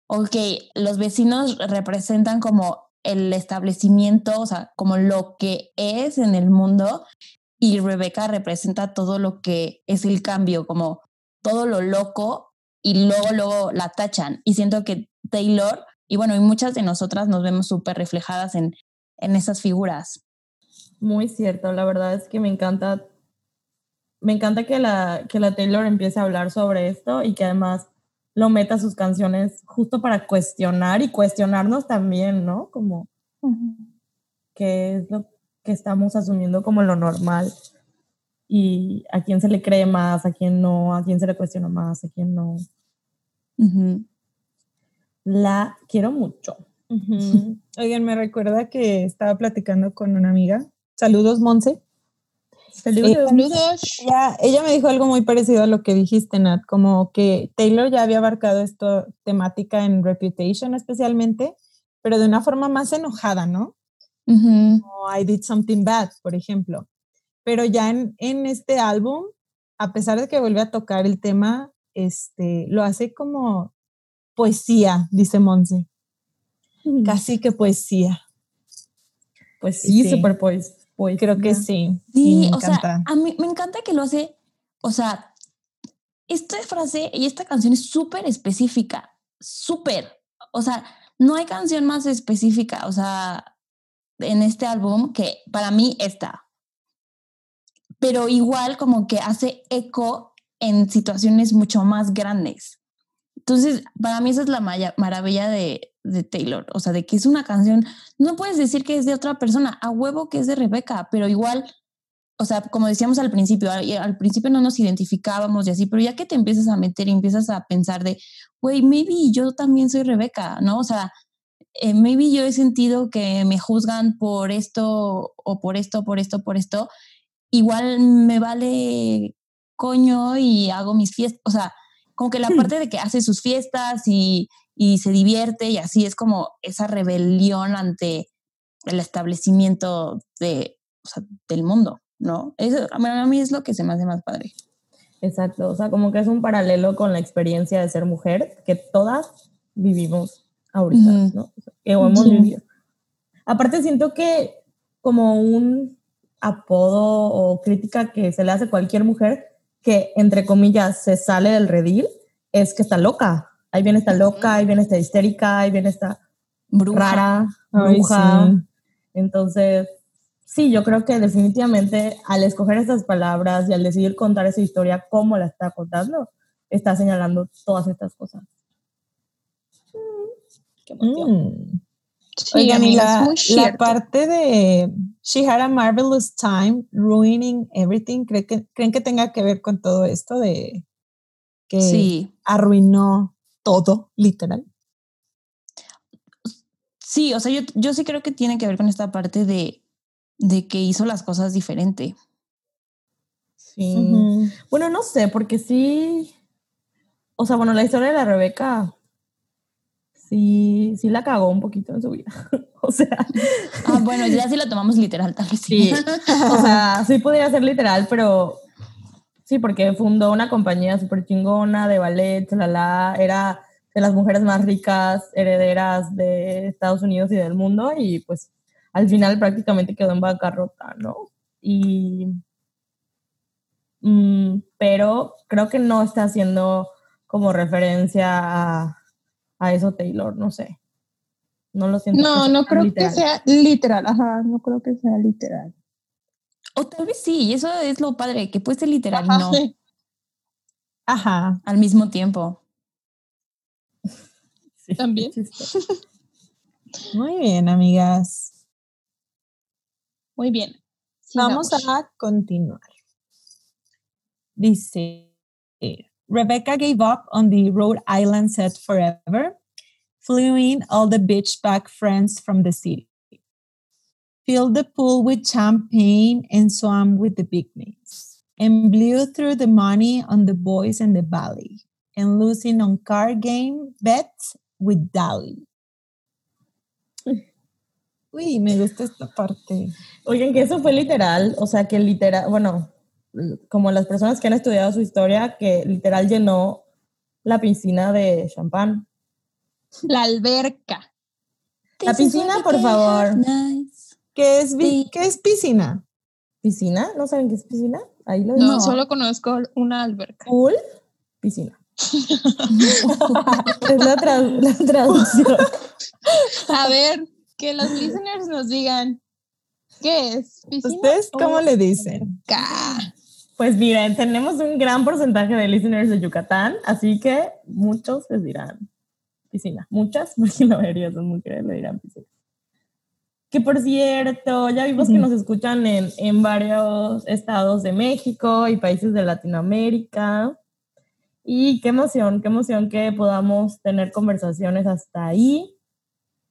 Speaker 2: ok, los vecinos representan como el establecimiento, o sea, como lo que es en el mundo y Rebeca representa todo lo que es el cambio, como todo lo loco y luego, luego la tachan. Y siento que Taylor, y bueno, y muchas de nosotras nos vemos súper reflejadas en, en esas figuras.
Speaker 1: Muy cierto, la verdad es que me encanta, me encanta que la, que la Taylor empiece a hablar sobre esto y que además lo meta a sus canciones justo para cuestionar y cuestionarnos también, ¿no? Como qué es lo que estamos asumiendo como lo normal y a quién se le cree más, a quién no, a quién se le cuestiona más, a quién no. La quiero mucho.
Speaker 3: Oigan, me recuerda que estaba platicando con una amiga Saludos, Monse.
Speaker 4: Saludos. Eh, saludos.
Speaker 3: Ella, me dijo algo muy parecido a lo que dijiste, Nat, como que Taylor ya había abarcado esta temática en Reputation especialmente, pero de una forma más enojada, ¿no? Como I Did Something Bad, por ejemplo. Pero ya en, en, este álbum, a pesar de que vuelve a tocar el tema, este, lo hace como poesía, dice Monse. Casi que poesía.
Speaker 1: Pues sí, super poesía.
Speaker 3: Creo que sí.
Speaker 2: Sí, o sea, a mí me encanta que lo hace, o sea, esta frase y esta canción es súper específica, súper. O sea, no hay canción más específica, o sea, en este álbum que para mí está. Pero igual como que hace eco en situaciones mucho más grandes. Entonces, para mí esa es la maravilla de, de Taylor, o sea, de que es una canción, no puedes decir que es de otra persona, a huevo que es de Rebeca, pero igual o sea, como decíamos al principio, al, principio no nos identificábamos y así, pero ya que te empiezas a meter y empiezas a pensar de, güey, maybe yo también soy Rebeca, ¿no? O sea, eh, maybe yo he sentido que me juzgan por esto o por esto, por esto, por esto, igual me vale coño y hago mis fiestas, o sea, como que la parte de que hace sus fiestas y, y se divierte y así es como esa rebelión ante el establecimiento de, o sea, del mundo. ¿no? Eso a mí es lo que se me hace más padre.
Speaker 1: Exacto, o sea, como que es un paralelo con la experiencia de ser mujer que todas vivimos ahorita, ¿no? Que hemos vivido. Aparte siento que como un apodo o crítica que se le hace a cualquier mujer que, entre comillas, se sale del redil, es que está loca. Ahí viene esta loca, ahí viene esta histérica, ahí viene esta bruja, rara, bruja. Entonces, sí, yo creo que definitivamente al escoger estas palabras y al decidir contar esa historia como la está contando, está señalando todas estas cosas.
Speaker 3: qué mm. Oigan, y la, parte de She had a marvelous time ruining everything, ¿creen que, ¿creen que tenga que ver con todo esto de que arruinó todo, literal?
Speaker 2: Sí, o sea, yo, yo sí creo que tiene que ver con esta parte de de que hizo las cosas diferente.
Speaker 1: Sí. Bueno, no sé, porque sí. O sea, bueno, la historia de la Rebeca sí, sí la cagó un poquito en su vida. o sea.
Speaker 2: Ah, bueno, ya sí la tomamos literal, tal vez sí.
Speaker 1: o sea, sí podría ser literal, pero sí, porque fundó una compañía súper chingona de ballet, la era de las mujeres más ricas, herederas de Estados Unidos y del mundo, y pues al final prácticamente quedó en bancarrota, ¿no? Y, mm, pero creo que no está haciendo como referencia a, a eso Taylor, no sé. No lo siento.
Speaker 4: No, no creo que sea literal, ajá, no creo que sea literal.
Speaker 2: O tal vez sí, eso es lo padre, que puede ser literal y no.
Speaker 3: Ajá.
Speaker 2: Al mismo tiempo.
Speaker 4: Sí, También.
Speaker 3: Muy bien, amigas.
Speaker 4: Muy bien.
Speaker 3: Vamos a continuar. Dice, Rebecca gave up on the Rhode Island set forever, flew in all the beach back friends from the city, filled the pool with champagne and swam with the big names, and blew through the money on the boys and the valley, and losing on card game bets with Dali. Uy, me gusta esta parte.
Speaker 1: Oigan, que eso fue literal, o sea, que literal, bueno, como las personas que han estudiado su historia, que literal llenó la piscina de champán.
Speaker 4: La alberca.
Speaker 1: La piscina, por favor.
Speaker 3: ¿Qué es, ¿Qué es piscina?
Speaker 1: ¿Piscina? ¿No saben qué es piscina?
Speaker 4: Ahí lo no, solo conozco una alberca.
Speaker 1: Pool, piscina. es la, la traducción.
Speaker 4: A ver, que los listeners nos digan qué es.
Speaker 3: ¿Ustedes cómo le dicen?
Speaker 1: Pues miren, tenemos un gran porcentaje de listeners de Yucatán, así que muchos les dirán piscina. Muchas, porque la mayoría son mujeres, le dirán piscina. Que por cierto, ya vimos que nos escuchan en, en varios estados de México y países de Latinoamérica. Y qué emoción, qué emoción que podamos tener conversaciones hasta ahí.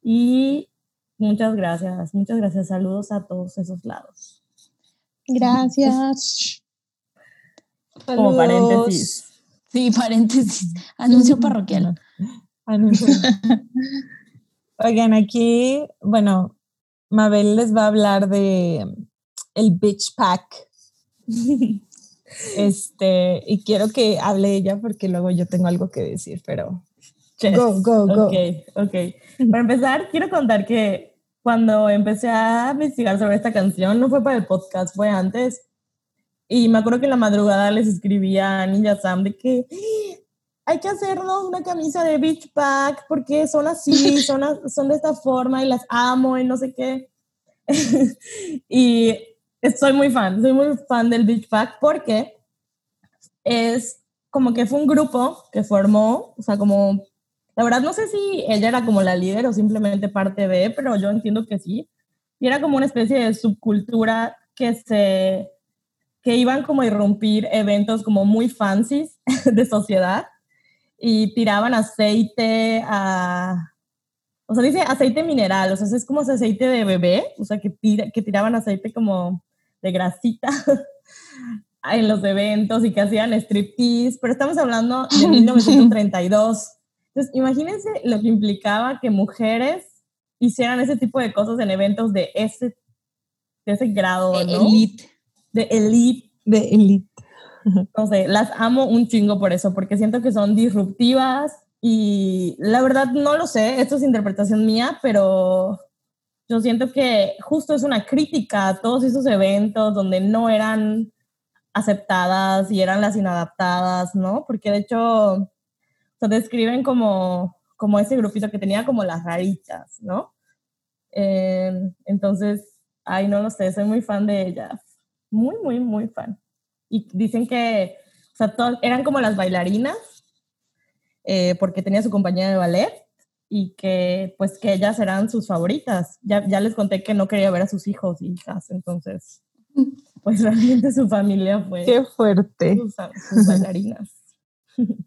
Speaker 1: Y Muchas gracias, muchas gracias. Saludos a todos esos lados.
Speaker 4: Gracias.
Speaker 1: Como paréntesis.
Speaker 2: Sí, paréntesis. Anuncio parroquial.
Speaker 3: Anuncio. Oigan, aquí, bueno, Mabel les va a hablar de el Beach Pack. Este, y quiero que hable ella porque luego yo tengo algo que decir, pero
Speaker 1: Go, go, go. Ok, ok. Para empezar, quiero contar que cuando empecé a investigar sobre esta canción, no fue para el podcast, fue antes. Y me acuerdo que en la madrugada les escribía a Ninja Sam de que hay que hacernos una camisa de Beach Pack porque son así, son, son de esta forma y las amo y no sé qué. y soy muy fan, soy muy fan del Beach Pack porque es como que fue un grupo que formó, o sea, como, la verdad no sé si ella era como la líder o simplemente parte de, pero yo entiendo que sí. Y era como una especie de subcultura que se, que iban como a irrumpir eventos como muy fancies de sociedad y tiraban aceite a, o sea, dice aceite mineral, o sea, es como ese aceite de bebé, o sea, que, tira, que tiraban aceite como de grasita en los eventos y que hacían striptease, pero estamos hablando de 1932. Entonces, imagínense lo que implicaba que mujeres hicieran ese tipo de cosas en eventos de ese, de ese grado, ¿no?
Speaker 3: Elite.
Speaker 1: De elite.
Speaker 3: De elite.
Speaker 1: No sé, las amo un chingo por eso, porque siento que son disruptivas y la verdad no lo sé, esto es interpretación mía, pero yo siento que justo es una crítica a todos esos eventos donde no eran aceptadas y eran las inadaptadas, ¿no? Porque de hecho se describen como, como ese grupito que tenía como las raritas, ¿no? Eh, entonces, ay, no lo sé, soy muy fan de ellas. Muy, muy, muy fan. Y dicen que, o sea, eran como las bailarinas, eh, porque tenía su compañía de ballet y que pues que ellas eran sus favoritas. Ya, ya les conté que no quería ver a sus hijos y hijas, entonces pues realmente su familia fue...
Speaker 3: Qué fuerte.
Speaker 1: Sus, bailarinas.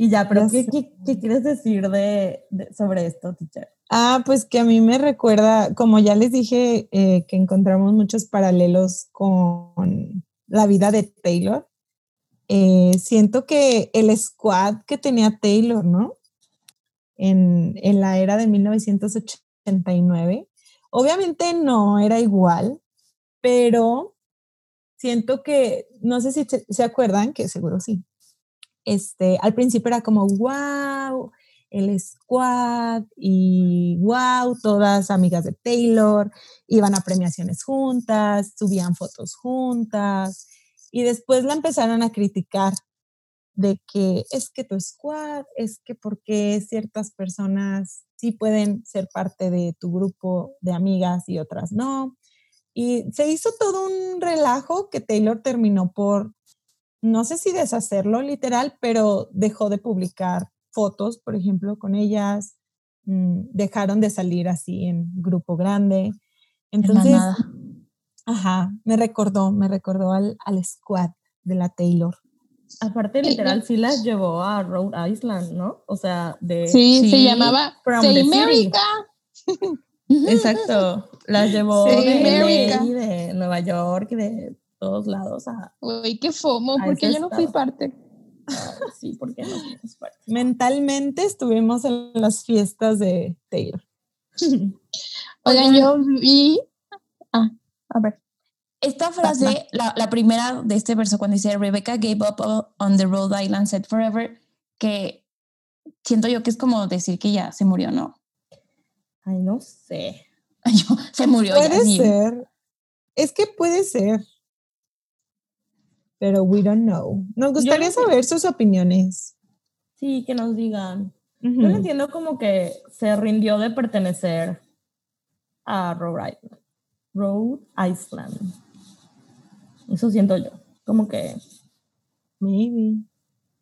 Speaker 1: y ya, pero ¿qué, ¿qué, quieres decir de, sobre esto, teacher?
Speaker 3: Ah, pues que a mí me recuerda, como ya les dije, eh, que encontramos muchos paralelos con la vida de Taylor. Eh, siento que el squad que tenía Taylor, ¿no? En, en la era de 1989, obviamente no era igual, pero siento que, no sé si se acuerdan, que seguro sí, este, al principio era como, wow, el squad y wow, todas amigas de Taylor, iban a premiaciones juntas, subían fotos juntas y después la empezaron a criticar de que es que tu squad, es que porque ciertas personas sí pueden ser parte de tu grupo de amigas y otras no. Y se hizo todo un relajo que Taylor terminó por, no sé si deshacerlo literal, pero dejó de publicar fotos, por ejemplo, con ellas, mm, dejaron de salir así en grupo grande. Entonces, ajá, me recordó, me recordó al, al squad de la Taylor.
Speaker 1: Aparte, literal, sí las llevó a Rhode Island, ¿no? O sea, de...
Speaker 4: Sí, se llamaba From America.
Speaker 1: Exacto. Las llevó de, de Nueva York y de todos lados a.
Speaker 4: Uy, qué fomo, porque yo no fui parte.
Speaker 1: sí, porque no parte.
Speaker 3: Mentalmente estuvimos en las fiestas de Taylor.
Speaker 4: Oigan, yo vi. Ah, a ver.
Speaker 2: Esta frase, la, la, primera de este verso, cuando dice Rebecca gave up on the Rhode Island set forever, que siento yo que es como decir que ya se murió, ¿no?
Speaker 1: Ay, no sé.
Speaker 2: se murió.
Speaker 3: Puede ser. Es que puede ser. Pero we don't know. Nos gustaría saber sus opiniones.
Speaker 1: Sí, que nos digan. Yo no entiendo como que se rindió de pertenecer a Rhode Island. Rhode Island. Eso siento yo. Como que.
Speaker 3: Maybe.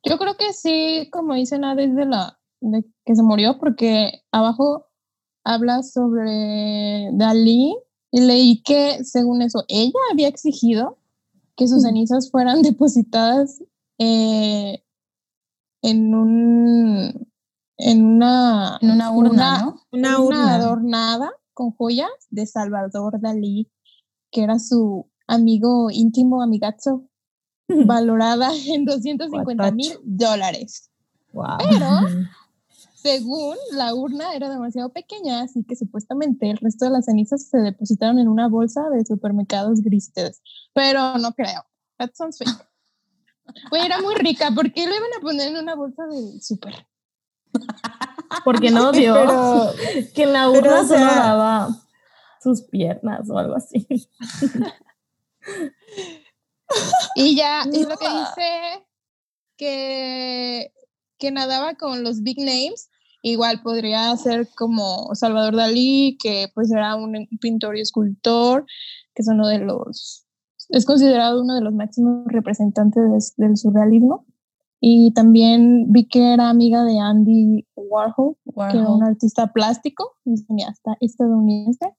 Speaker 4: Yo creo que sí, como dicen, desde la de que se murió, porque abajo habla sobre Dalí y leí que según eso ella había exigido que sus cenizas fueran depositadas eh, en un en una
Speaker 2: en una urna,
Speaker 4: una, urna. adornada con joyas de Salvador Dalí, que era su amigo íntimo, amigazo, valorada en 250 mil dólares. Pero según la urna era demasiado pequeña, así que supuestamente el resto de las cenizas se depositaron en una bolsa de supermercados grises. Pero no creo. That sounds fake. Pues era muy rica. ¿Por qué lo iban a poner en una bolsa de super?
Speaker 1: Porque no dio que en la urna se daba sus piernas o algo así.
Speaker 4: Y ya, es lo que dice que, que nadaba con los big names. Igual podría ser como Salvador Dalí, que pues era un pintor y escultor, que es uno de los, es considerado uno de los máximos representantes del surrealismo. Y también vi que era amiga de Andy Warhol, que era un artista plástico, cineasta estadounidense,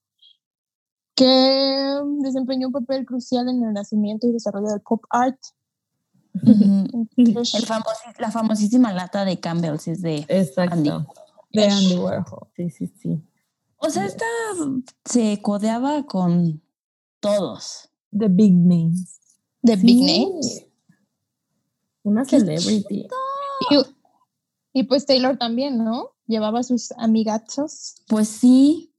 Speaker 4: que desempeñó un papel crucial en el nacimiento y desarrollo del pop art.
Speaker 2: El la famosísima lata de Campbell's es de Andy.
Speaker 1: De Andy Warhol. Sí, sí, sí.
Speaker 2: O sea, esta se codeaba con todos.
Speaker 3: The big names.
Speaker 4: The big names.
Speaker 1: Una celebrity.
Speaker 4: Y, pues Taylor también, ¿no? Llevaba a sus amigachos.
Speaker 2: Pues sí.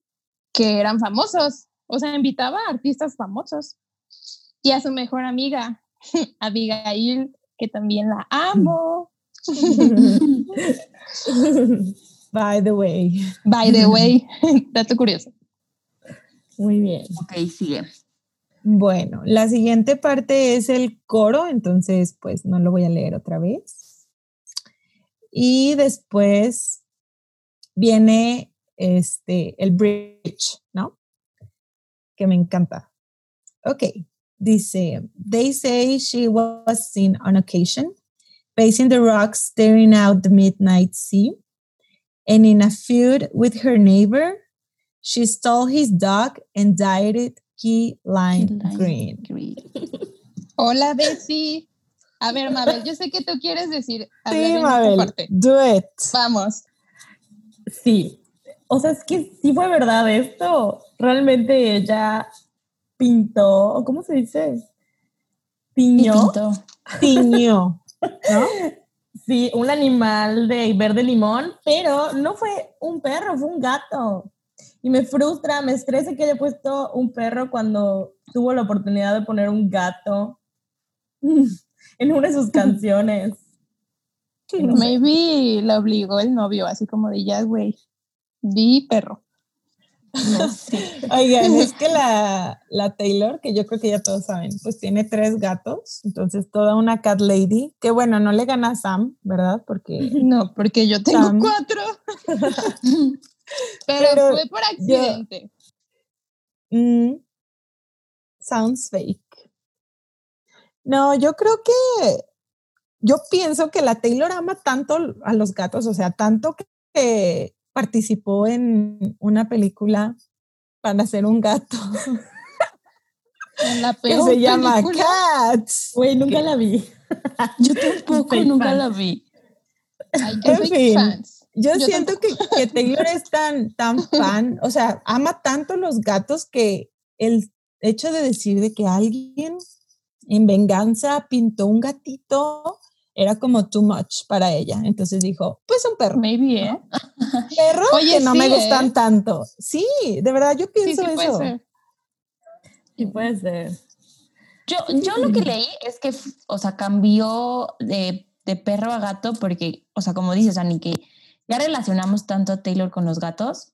Speaker 4: Que eran famosos. O sea, invitaba a artistas famosos. Y a su mejor amiga, Abigail, que también la amo.
Speaker 3: By the way.
Speaker 4: By the way. Dato curioso.
Speaker 1: Muy bien.
Speaker 2: Ok, sigue.
Speaker 3: Bueno, la siguiente parte es el coro, entonces pues no lo voy a leer otra vez. Y después viene este el bridge, ¿no? Que me encanta. Ok, dice, they say she was seen on occasion, pacing the rocks, staring out the midnight sea, and in a feud with her neighbor, she stole his dog and dyed it Key Lime, Green.
Speaker 4: Hola, Betsy. A ver, Mabel, yo sé que tú quieres decir.
Speaker 3: Sí, Mabel, do it.
Speaker 4: Vamos.
Speaker 1: Sí. O sea, es que sí fue verdad esto. Realmente ella pintó, ¿cómo se dice? Piñó.
Speaker 3: Piñó. ¿No?
Speaker 1: Sí, un animal de verde limón, pero no fue un perro, fue un gato. Y me frustra, me estresa que haya puesto un perro cuando tuvo la oportunidad de poner un gato en una de sus canciones.
Speaker 4: Maybe la obligó el novio, así como de ya, güey, di perro.
Speaker 3: No Oigan, es que la, la, Taylor, que yo creo que ya todos saben, pues tiene tres gatos, entonces toda una cat lady, que bueno, no le gana a Sam, ¿verdad? Porque...
Speaker 4: No, porque yo tengo cuatro. Pero, fue por accidente.
Speaker 3: Mm, sounds fake. No, yo creo que, yo pienso que la Taylor ama tanto a los gatos, o sea, tanto que participó en una película para ser un gato.
Speaker 4: La que se
Speaker 3: llama Cats.
Speaker 1: Güey, nunca la vi.
Speaker 2: Yo tampoco, nunca la vi.
Speaker 3: en fin, yo, siento que, que, Taylor es tan, tan fan, o sea, ama tanto los gatos que el hecho de decir de que alguien en venganza pintó un gatito era como too much para ella. Entonces dijo, pues un perro.
Speaker 4: Maybe, ¿eh?
Speaker 3: Perros que no me gustan ¿eh? tanto. Sí, de verdad, yo pienso sí, eso.
Speaker 1: Puede ser. Sí, puede ser.
Speaker 2: Yo, yo lo que leí es que, o sea, cambió de, de perro a gato porque, o sea, como dices, Ani, que ya relacionamos tanto a Taylor con los gatos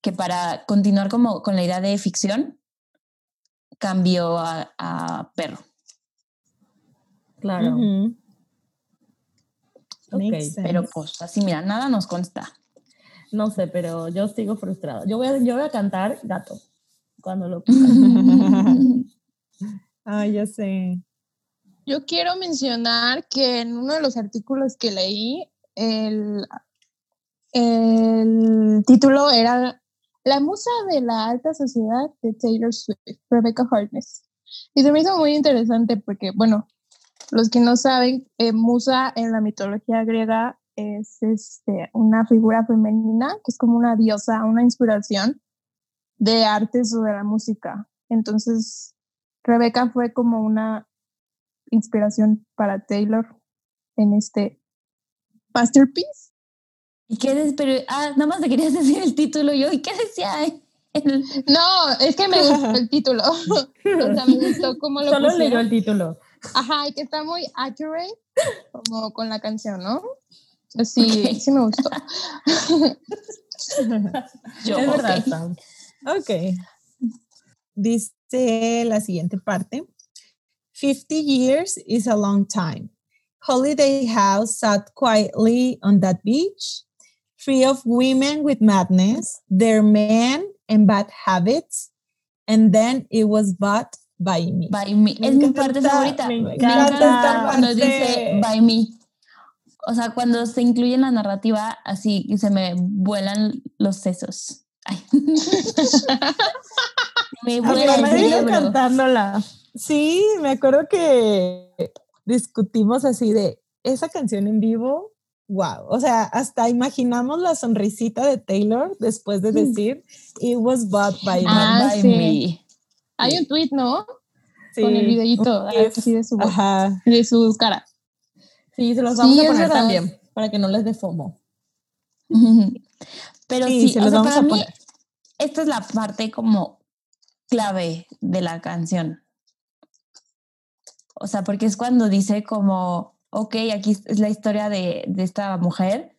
Speaker 2: que para continuar como con la idea de ficción, cambió a, perro.
Speaker 1: Claro.
Speaker 2: Pero pues así, mira, nada nos consta.
Speaker 1: No sé, pero yo sigo frustrada. Yo voy a, yo voy a cantar gato cuando lo
Speaker 3: Ay, ya sé.
Speaker 4: Yo quiero mencionar que en uno de los artículos que leí, el el título era La musa de la alta sociedad de Taylor Swift, Rebecca Harkness. Y se me hizo muy interesante porque, bueno, los que no saben, eh, musa en la mitología griega es este, una figura femenina que es como una diosa, una inspiración de artes o de la música. Entonces, Rebecca fue como una inspiración para Taylor en este masterpiece.
Speaker 2: ¿Y qué Pero, ah, nada más te querías decir el título yo. ¿Y qué decía?
Speaker 4: No, es que me gustó el título. o sea, me gustó cómo lo
Speaker 1: Solo leyó el título.
Speaker 4: Ajá, y que está muy accurate, como con la canción, ¿no? Sí, sí me gustó.
Speaker 1: yo, es verdad,
Speaker 3: Ok. Dice la siguiente parte. 50 years is a long time. Holiday House sat quietly on that beach, free of women with madness, their men and bad habits, and then it was bought by me.
Speaker 2: By me.
Speaker 3: Me
Speaker 2: es mi parte
Speaker 3: encanta,
Speaker 2: favorita.
Speaker 1: me
Speaker 2: Me
Speaker 1: encanta
Speaker 2: encanta,
Speaker 1: esta
Speaker 2: cuando
Speaker 3: parte.
Speaker 2: dice by me. O sea, cuando se incluye en la narrativa, así se me vuelan los sesos. Ay. me vuela el cerebro.
Speaker 1: cantándola.
Speaker 3: Sí, me acuerdo que discutimos así de esa canción en vivo. Wow, o sea, hasta imaginamos la sonrisita de Taylor después de decir It was bought by me".
Speaker 4: Ah,
Speaker 2: by
Speaker 4: sí.
Speaker 2: me.
Speaker 4: Hay un tweet, ¿no?
Speaker 3: Sí,
Speaker 4: Con el videíto así de su, voz,
Speaker 3: Ajá.
Speaker 4: de su cara.
Speaker 1: Sí, se los
Speaker 4: Sí,
Speaker 1: vamos a poner también, para que no les dé fomo.
Speaker 2: Pero
Speaker 3: Sí,
Speaker 2: sí,
Speaker 3: se
Speaker 2: o
Speaker 3: los
Speaker 2: sea,
Speaker 3: vamos
Speaker 2: para
Speaker 3: a
Speaker 2: mí,
Speaker 3: poner.
Speaker 2: esta es la parte como clave de la canción. O sea, porque es cuando dice como, ok, aquí es la historia de, de esta mujer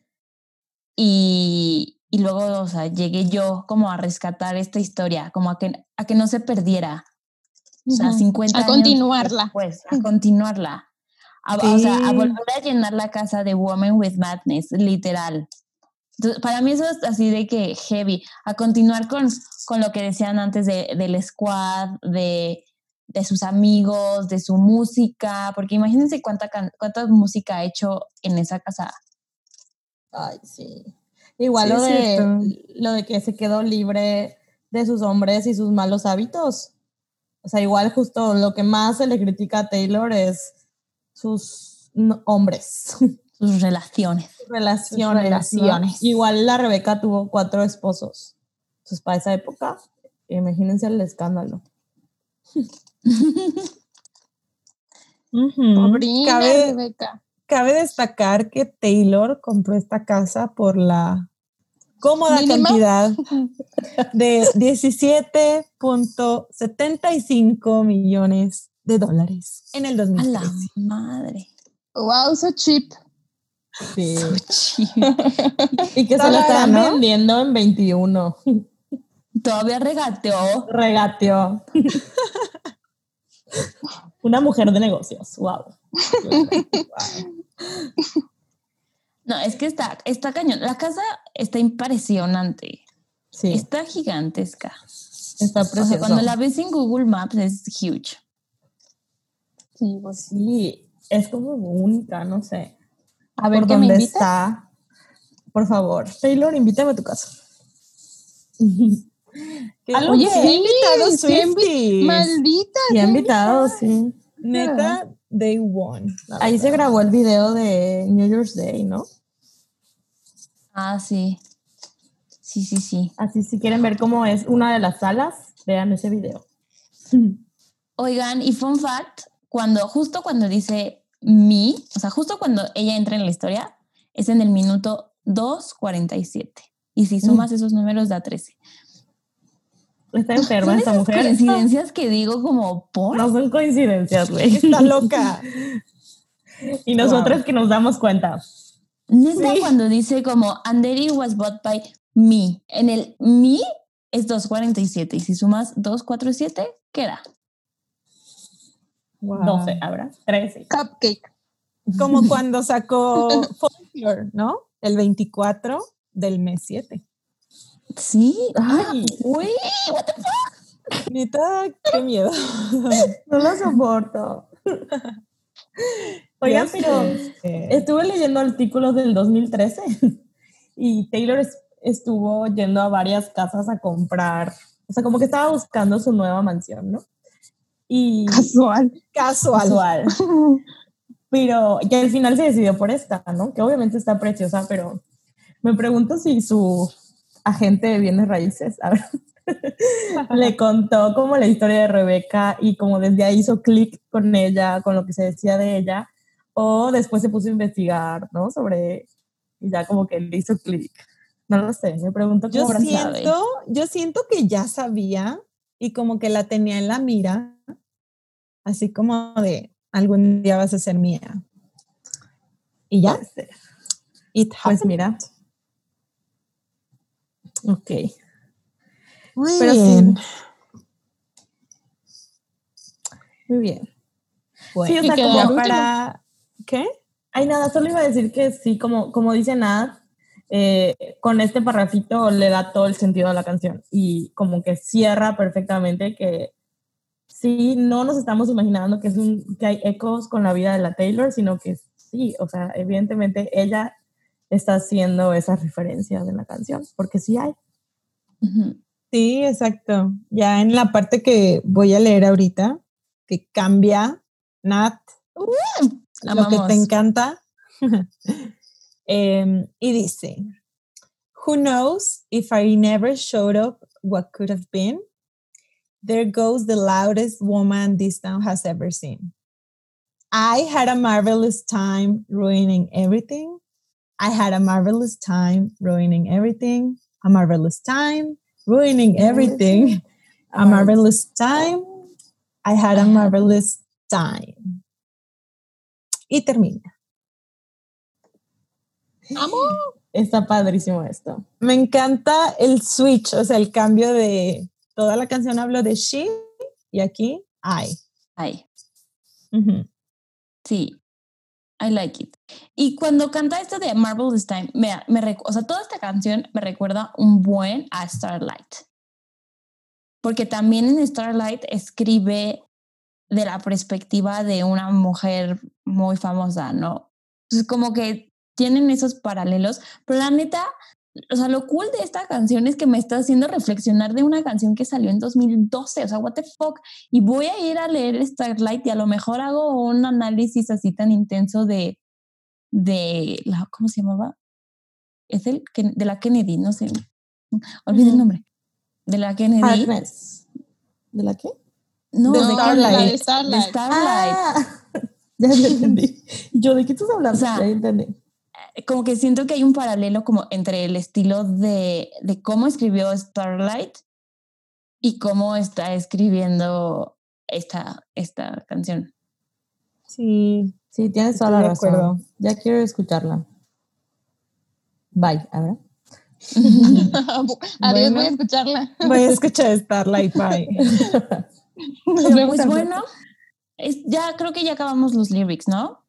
Speaker 2: y, y luego, o sea, llegué yo como a rescatar esta historia, como a que, a que no se perdiera. O sea,
Speaker 4: Ujú.
Speaker 2: 50
Speaker 4: A
Speaker 2: años
Speaker 4: continuarla.
Speaker 2: Pues, a continuarla. A, O sea, a
Speaker 3: Sí.
Speaker 2: volver a llenar la casa de Woman with Madness, literal. Entonces, para mí eso es así de que heavy. A continuar con, con lo que decían antes de, del squad, de, de sus amigos, de su música, porque imagínense cuánta, cuánta música ha hecho en esa casa.
Speaker 1: Ay, sí. Igual
Speaker 3: Sí,
Speaker 1: lo, de, lo de que se quedó libre de sus hombres y sus malos hábitos. O sea, igual justo lo que más se le critica a Taylor es sus no- hombres,
Speaker 2: Sus relaciones.
Speaker 1: sus relaciones.
Speaker 3: relaciones.
Speaker 1: Igual la Rebeca tuvo cuatro esposos. Entonces, para esa época, imagínense el escándalo.
Speaker 3: Ujú.
Speaker 4: Pobrina
Speaker 3: Cabe,
Speaker 4: Rebeca.
Speaker 3: cabe destacar que Taylor compró esta casa por la cómoda
Speaker 4: Mínima.
Speaker 3: cantidad de 17.75 millones de dólares en el
Speaker 2: A la
Speaker 3: 2013.
Speaker 2: madre.
Speaker 4: Wow, so cheap.
Speaker 1: Sí.
Speaker 2: Sushi.
Speaker 1: Y que se lo estaban
Speaker 3: ¿no?
Speaker 1: vendiendo en 21.
Speaker 2: Todavía regateó.
Speaker 1: Regateó. Una mujer de negocios. Wow.
Speaker 2: No, es que está, está cañón. La casa está impresionante.
Speaker 1: Sí,
Speaker 2: Está gigantesca.
Speaker 1: está
Speaker 2: O sea, cuando la ves en Google Maps es huge.
Speaker 4: Sí, pues.
Speaker 1: Sí, es como única, no sé.
Speaker 4: A ver,
Speaker 1: ¿Por
Speaker 4: ¿qué me
Speaker 1: dónde está? Por favor, Taylor, invítame a tu casa. Algo
Speaker 3: Oye, he invitado
Speaker 4: sí. Maldita.
Speaker 1: Y invitado, sí.
Speaker 3: Neta, day one.
Speaker 1: Ahí se grabó el video de New Year's Day, ¿no?
Speaker 2: Ah, sí. Sí, sí, sí.
Speaker 1: Así si quieren ver cómo es una de las salas, vean ese video.
Speaker 2: Oigan, y fun fact, cuando, justo cuando dice me, o sea, justo cuando ella entra en la historia, es en el minuto 2.47. Y si sumas esos números da 13.
Speaker 1: Está enferma
Speaker 2: Son
Speaker 1: esta
Speaker 2: esas
Speaker 1: mujer.
Speaker 2: coincidencias que digo como por.
Speaker 1: No son coincidencias, güey.
Speaker 3: Está loca.
Speaker 1: Y nosotros que nos damos cuenta.
Speaker 2: Neta, cuando dice como and then it was bought by me. En el me es 2.47. Y si sumas 2.47, ¿qué da?
Speaker 3: Wow.
Speaker 1: 12, habrá 13.
Speaker 4: Cupcake.
Speaker 3: Como cuando sacó Folklore, ¿no? El 24 del mes 7.
Speaker 2: Sí.
Speaker 1: Ay,
Speaker 2: Uy, what the fuck?
Speaker 3: Neta, qué miedo.
Speaker 1: no lo soporto. Oigan,
Speaker 3: Ya
Speaker 1: pero
Speaker 3: sé.
Speaker 1: estuve leyendo artículos del 2013 y Taylor es- estuvo yendo a varias casas a comprar, o sea, como que estaba buscando su nueva mansión, ¿no? Y
Speaker 4: Casual.
Speaker 3: Casual.
Speaker 1: casual. Pero que al final se decidió por esta, ¿no? Que obviamente está preciosa, pero me pregunto si su agente de bienes raíces a ver, le contó como la historia de Rebeca y como desde ahí hizo clic con ella, con lo que se decía de ella, o después se puso a investigar, ¿no? Sobre, y ya como que le hizo clic. No lo sé, me pregunto cómo
Speaker 3: Yo siento, yo siento que ya sabía y como que la tenía en la mira, así como de algún día vas a ser mía. Y ya,
Speaker 1: ser.
Speaker 3: it
Speaker 1: Pues mira. Ok.
Speaker 3: Muy
Speaker 1: pero sí.
Speaker 3: bien.
Speaker 1: Muy bien. Sí, o sea, como
Speaker 4: último.
Speaker 3: para... ¿Qué?
Speaker 1: Ay, nada, solo iba a decir que sí, como, como dice Nat, eh, con este parrafito le da todo el sentido a la canción y como que cierra perfectamente que sí, no nos estamos imaginando que, es un, que hay ecos con la vida de la Taylor, sino que sí, o sea, evidentemente ella está haciendo esas referencias en la canción, porque sí hay.
Speaker 3: Sí, exacto. Ya en la parte que voy a leer ahorita, que cambia, Nat, lo que te encanta. Em, y dice, Who knows if I never showed up what could have been? There goes the loudest woman this town has ever seen. I had a marvelous time ruining everything. I had a marvelous time ruining everything. A marvelous time ruining everything. A marvelous time. I had a marvelous time. Y termina.
Speaker 4: ¡Amo!
Speaker 1: Está padrísimo esto.
Speaker 3: Me encanta el switch, o sea, el cambio de toda la canción hablo de she y aquí I. Ujú.
Speaker 2: sí. I like it. Y cuando canta esto de Marvelous Time, me, me o sea, toda esta canción me recuerda un buen a Starlight. Porque también en Starlight escribe de la perspectiva de una mujer muy famosa, ¿no? Entonces, como que tienen esos paralelos, pero la neta, o sea, lo cool de esta canción es que me está haciendo reflexionar de una canción que salió en 2012, o sea, what the fuck, y voy a ir a leer Starlight y a lo mejor hago un análisis así tan intenso de, de la, ¿cómo se llamaba? Es el, de la Kennedy, no sé, olvidé el
Speaker 1: Ujú.
Speaker 2: nombre, de la Kennedy.
Speaker 1: Harkness. ¿De la qué?
Speaker 2: No,
Speaker 3: de
Speaker 2: de
Speaker 3: Starlight.
Speaker 4: La de
Speaker 2: De
Speaker 4: Starlight.
Speaker 2: Starlight.
Speaker 1: Ah, ya, ya entendí. Yo, ¿de qué estás hablando?
Speaker 2: O sea,
Speaker 1: ya entendí.
Speaker 2: Como que siento que hay un paralelo como entre el estilo de, de cómo escribió Starlight y cómo está escribiendo esta, esta canción.
Speaker 3: Sí,
Speaker 1: Sí, tienes toda
Speaker 3: Estoy
Speaker 1: la razón.
Speaker 3: acuerdo.
Speaker 1: Ya quiero escucharla. Bye, a ver.
Speaker 4: Adiós,
Speaker 3: Bueno.
Speaker 4: voy a escucharla.
Speaker 3: voy a escuchar Starlight Bye.
Speaker 4: Nos
Speaker 2: Pero
Speaker 4: vemos
Speaker 2: pues bueno, es- ya creo que ya acabamos los lyrics, ¿no?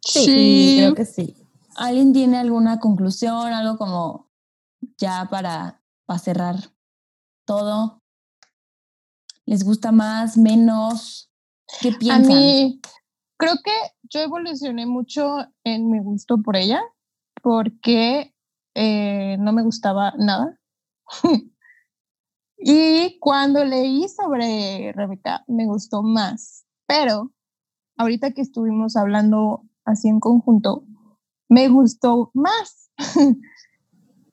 Speaker 1: Sí, creo que sí.
Speaker 2: ¿Alguien tiene alguna conclusión, algo como ya para, para cerrar todo? ¿Les gusta más, menos? ¿Qué
Speaker 4: A
Speaker 2: piensan?
Speaker 4: mí, creo que yo evolucioné mucho en mi gusto por ella, porque eh, no me gustaba nada. y cuando leí sobre Rebeca, me gustó más. Pero ahorita que estuvimos hablando así en conjunto, me gustó más.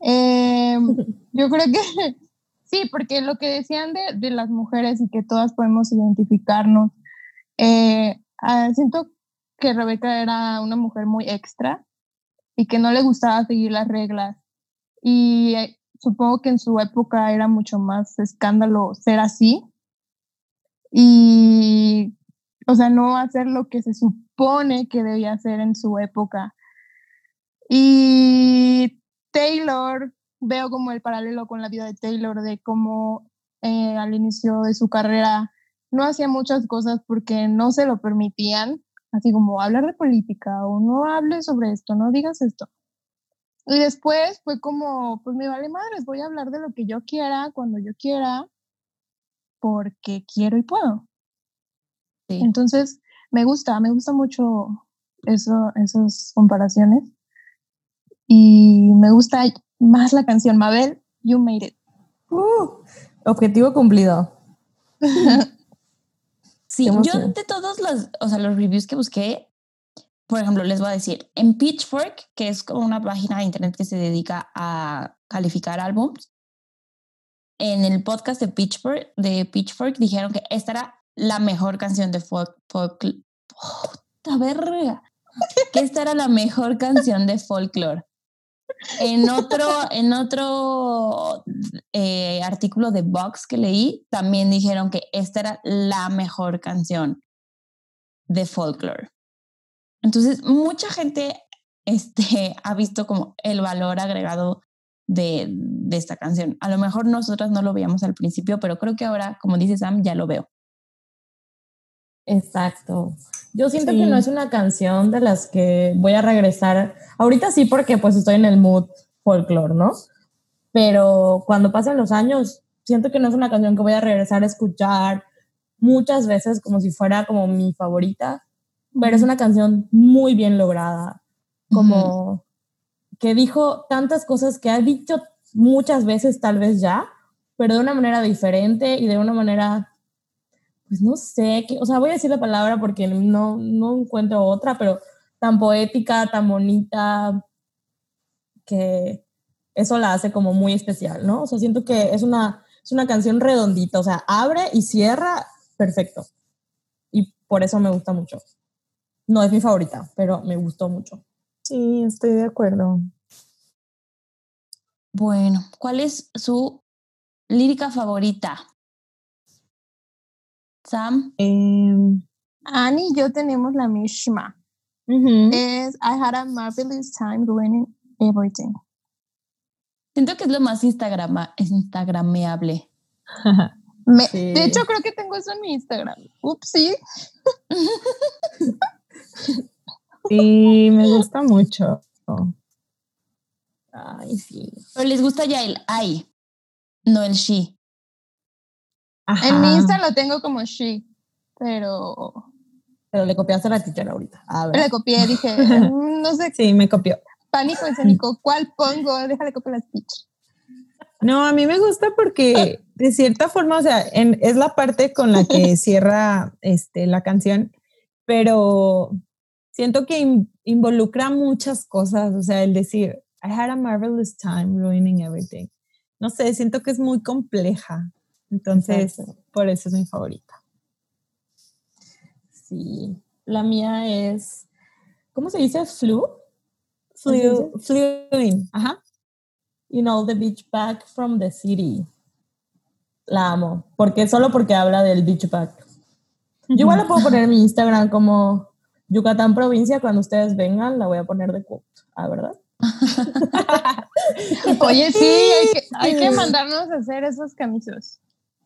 Speaker 4: Em, yo creo que sí, porque lo que decían de, de las mujeres y que todas podemos identificarnos, eh, ah, siento que Rebeca era una mujer muy extra y que no le gustaba seguir las reglas. Y eh, supongo que en su época era mucho más escándalo ser así. Y, o sea, no hacer lo que se supone que debía hacer en su época. Y Taylor, veo como el paralelo con la vida de Taylor, de cómo eh, al inicio de su carrera no hacía muchas cosas porque no se lo permitían, así como hablar de política o no hables sobre esto, no digas esto. Y después fue como, pues me vale madres, voy a hablar de lo que yo quiera, cuando yo quiera, porque quiero y puedo.
Speaker 2: Sí.
Speaker 4: Entonces, me gusta, me gusta mucho eso, esas comparaciones. Y me gusta más la canción Mabel, You Made It.
Speaker 1: Uh, objetivo cumplido.
Speaker 2: Sí, yo de todos los, o sea, los reviews que busqué, por ejemplo, les voy a decir, en Pitchfork, que es como una página de internet que se dedica a calificar álbums, en el podcast de Pitchfork, de Pitchfork dijeron que esta era la mejor canción de folk, folk ¡Puta verga! Que esta era la mejor canción de folklore. En otro, en otro eh, artículo de Vox que leí, también dijeron que esta era la mejor canción de folklore. Entonces, mucha gente este, ha visto como el valor agregado de, de esta canción. A lo mejor nosotras no lo veíamos al principio, pero creo que ahora, como dice Sam, ya lo veo.
Speaker 1: Exacto. Yo siento que no es una canción de las que voy a regresar. Ahorita sí, porque pues estoy en el mood folklore, ¿no? Pero cuando pasen los años, siento que no es una canción que voy a regresar a escuchar muchas veces como si fuera como mi favorita. Pero es una canción muy bien lograda. Como que dijo tantas cosas que ha dicho muchas veces, tal vez ya, pero de una manera diferente y de una manera pues no sé, que, o sea, voy a decir la palabra porque no, no encuentro otra, pero tan poética, tan bonita, que eso la hace como muy especial, ¿no? O sea, siento que es una, es una canción redondita, o sea, abre y cierra perfecto. Y por eso me gusta mucho. No es mi favorita, pero me gustó mucho.
Speaker 3: Sí, estoy de acuerdo.
Speaker 2: Bueno, ¿cuál es su lírica favorita? Sam,
Speaker 3: Em,
Speaker 4: Annie y yo tenemos la misma. Es I had a marvelous time doing everything.
Speaker 2: siento que es lo más instagrama, instagrameable.
Speaker 4: Me-
Speaker 1: Sí.
Speaker 4: De hecho, creo que tengo eso en mi Instagram. Ups, sí.
Speaker 3: Sí, me gusta mucho.
Speaker 1: Ay, sí.
Speaker 2: Pero les gusta ya el I, no el she.
Speaker 4: En mi
Speaker 3: Ajá.
Speaker 4: Insta lo tengo como she, pero
Speaker 1: Pero le copiaste la teacher ahorita. A
Speaker 4: le
Speaker 1: ver.
Speaker 4: copié, dije, "Mm, no sé,
Speaker 3: Sí, me copió.
Speaker 4: pánico escénico, ¿cuál pongo? Déjale copiar las pitch.
Speaker 3: No, a mí me gusta porque de cierta forma, o sea, en- es la parte con la que cierra este, la canción, pero siento que in- involucra muchas cosas, o sea, el decir, I had a marvelous time ruining everything. No sé, siento que es muy compleja, entonces
Speaker 1: Exacto.
Speaker 3: por eso es mi favorita.
Speaker 1: Sí. La mía es. ¿Cómo se dice? Flu. ¿Así se
Speaker 3: Flew, fluing, ajá.
Speaker 1: You know, the beach back from the city. La amo. Porque, solo porque habla del beach back. Yo igual la puedo poner en mi Instagram como Yucatán provincia. Cuando ustedes vengan, la voy a poner de quote. Ah, ¿verdad?
Speaker 4: Oye, sí, hay que, hay que mandarnos a hacer esas camisas.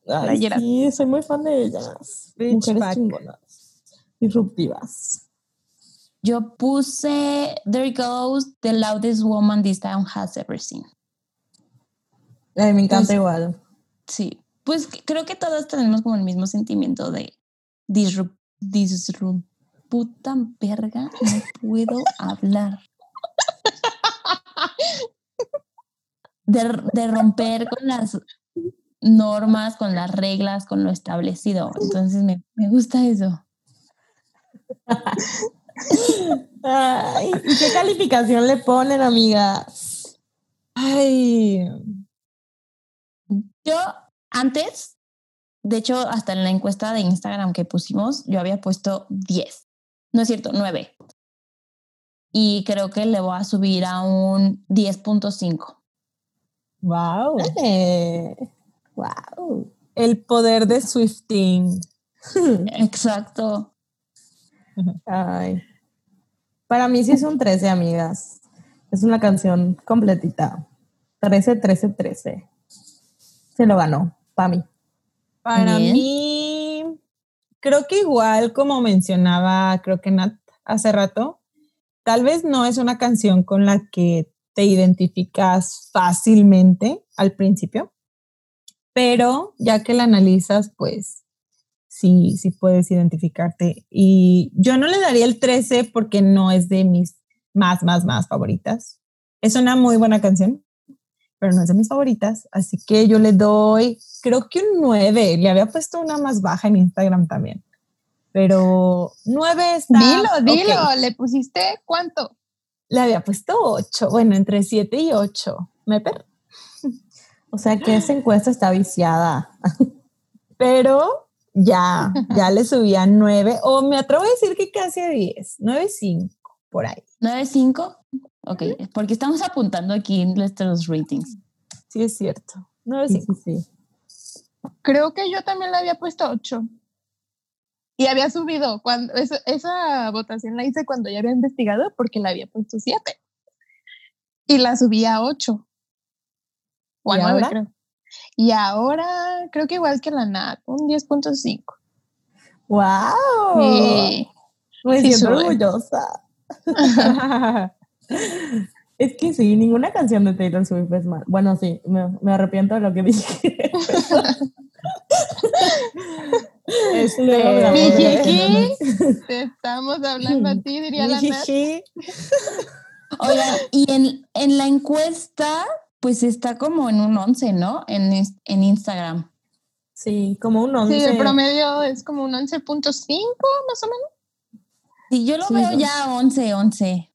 Speaker 1: Ay,
Speaker 4: Playera.
Speaker 1: sí, soy muy fan de ellas.
Speaker 3: Beach
Speaker 1: Mujeres chingonas. Disruptivas.
Speaker 2: Yo puse There Goes the loudest woman this town has ever seen.
Speaker 1: Ay, me encanta
Speaker 2: Pues-
Speaker 1: igual.
Speaker 2: Sí, pues creo que todas tenemos como el mismo sentimiento de disrup, disrup, puta verga, no puedo hablar. De, de romper con las normas, con las reglas, con lo establecido. Entonces me, me gusta eso.
Speaker 1: Ay, ¿y qué calificación le ponen, amigas?
Speaker 3: Ay,
Speaker 2: Yo antes, de hecho, hasta en la encuesta de Instagram que pusimos, yo había puesto 10. No es cierto, 9. Y creo que le voy a subir a un 10.5.
Speaker 3: wow.
Speaker 1: Eh, wow.
Speaker 3: El poder de Swifting.
Speaker 2: Exacto.
Speaker 1: Ay. Para mí sí es un 13, amigas. Es una canción completita. 13, 13, 13. Se lo ganó, para mí.
Speaker 3: Para
Speaker 2: Bien.
Speaker 3: mí, creo que igual como mencionaba, creo que Nat hace rato, tal vez no es una canción con la que te identificas fácilmente al principio, pero ya que la analizas, pues sí, sí puedes identificarte. Y yo no le daría el 13 porque no es de mis más, más, más favoritas. Es una muy buena canción, pero no es de mis favoritas, así que yo le doy, creo que un 9, le había puesto una más baja en Instagram también, pero 9 está...
Speaker 4: dilo, dilo, ¿le pusiste cuánto?
Speaker 3: Le había puesto 8, bueno, entre 7 y 8, me per
Speaker 1: O sea que esa encuesta está viciada.
Speaker 3: pero ya, ya le subí a 9, o me atrevo a decir que casi a 10, 9.5, por ahí.
Speaker 2: 9.5. Ok, porque estamos apuntando aquí nuestros ratings.
Speaker 3: Sí, es cierto.
Speaker 1: Sí,
Speaker 3: 9.5.
Speaker 1: sí, sí.
Speaker 4: Creo que yo también le había puesto 8. Y había subido, cuando esa, esa votación la hice cuando ya había investigado porque la había puesto 7. Y la subí a 8. O a
Speaker 3: ¿Y
Speaker 4: 9,
Speaker 3: ahora?
Speaker 4: creo. Y ahora creo que igual que la NAT, un 10.5.
Speaker 1: ¡Wow!
Speaker 4: Sí.
Speaker 1: Me
Speaker 4: Sí,
Speaker 1: siento
Speaker 4: sube.
Speaker 1: orgullosa. Es que sí, ninguna canción de Taylor Swift es mal. Bueno, sí, me, me arrepiento de lo que dije.
Speaker 3: Este.
Speaker 4: Te estamos hablando a ti, diría la.
Speaker 2: Oigan, y en, en la encuesta, pues está como en un 11, ¿no? En, en Instagram.
Speaker 1: Sí, como un 11.
Speaker 4: Sí, el promedio es como un 11.5 más o menos.
Speaker 2: Sí, yo lo
Speaker 1: Sí,
Speaker 2: veo ya 11, 11.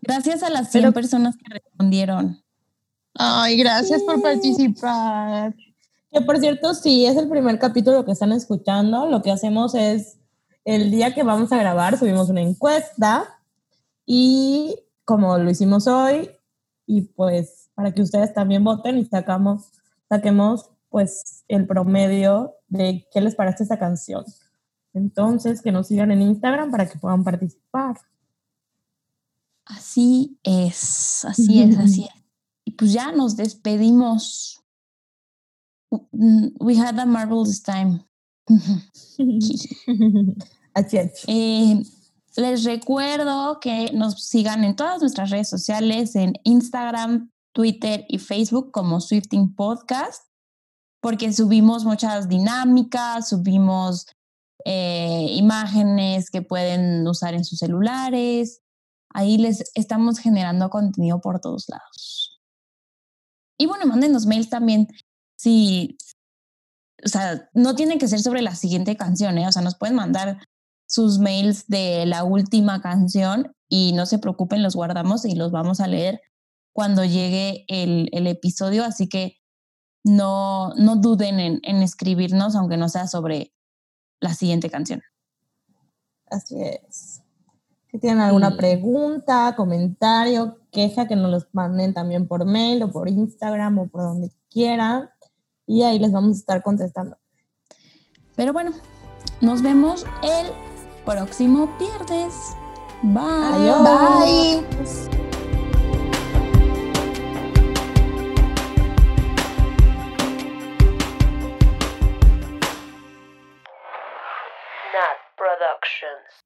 Speaker 2: Gracias a las 100
Speaker 1: Pero-
Speaker 2: personas que respondieron.
Speaker 4: Ay, gracias por participar.
Speaker 1: Que por cierto, si es el primer capítulo que están escuchando, lo que hacemos es el día que vamos a grabar, subimos una encuesta y como lo hicimos hoy, y pues para que ustedes también voten y sacamos, saquemos pues el promedio de qué les parece esta canción. Entonces, que nos sigan en Instagram para que puedan participar.
Speaker 2: Así es, así es, así es. Y pues ya nos despedimos. We had a marvelous time.
Speaker 1: Así es.
Speaker 2: Eh, les recuerdo que nos sigan en todas nuestras redes sociales, en Instagram, Twitter y Facebook como Swifting Podcast, porque subimos muchas dinámicas, subimos eh, imágenes que pueden usar en sus celulares. Ahí les estamos generando contenido por todos lados. Y bueno, mándenos mails también si, o sea, no tiene que ser sobre la siguiente canción, ¿eh? o sea, nos pueden mandar sus mails de la última canción y no se preocupen, los guardamos y los vamos a leer cuando llegue el, el episodio, así que no, no duden en, en escribirnos, aunque no sea sobre la siguiente canción.
Speaker 1: Así es. Si tienen alguna
Speaker 2: Sí.
Speaker 1: pregunta, comentario, queja, que nos los manden también por mail o por Instagram o por donde quieran. Y ahí les vamos a estar contestando.
Speaker 2: Pero bueno, nos vemos el próximo viernes. Bye.
Speaker 1: Adiós.
Speaker 4: Bye.
Speaker 5: Nat Productions.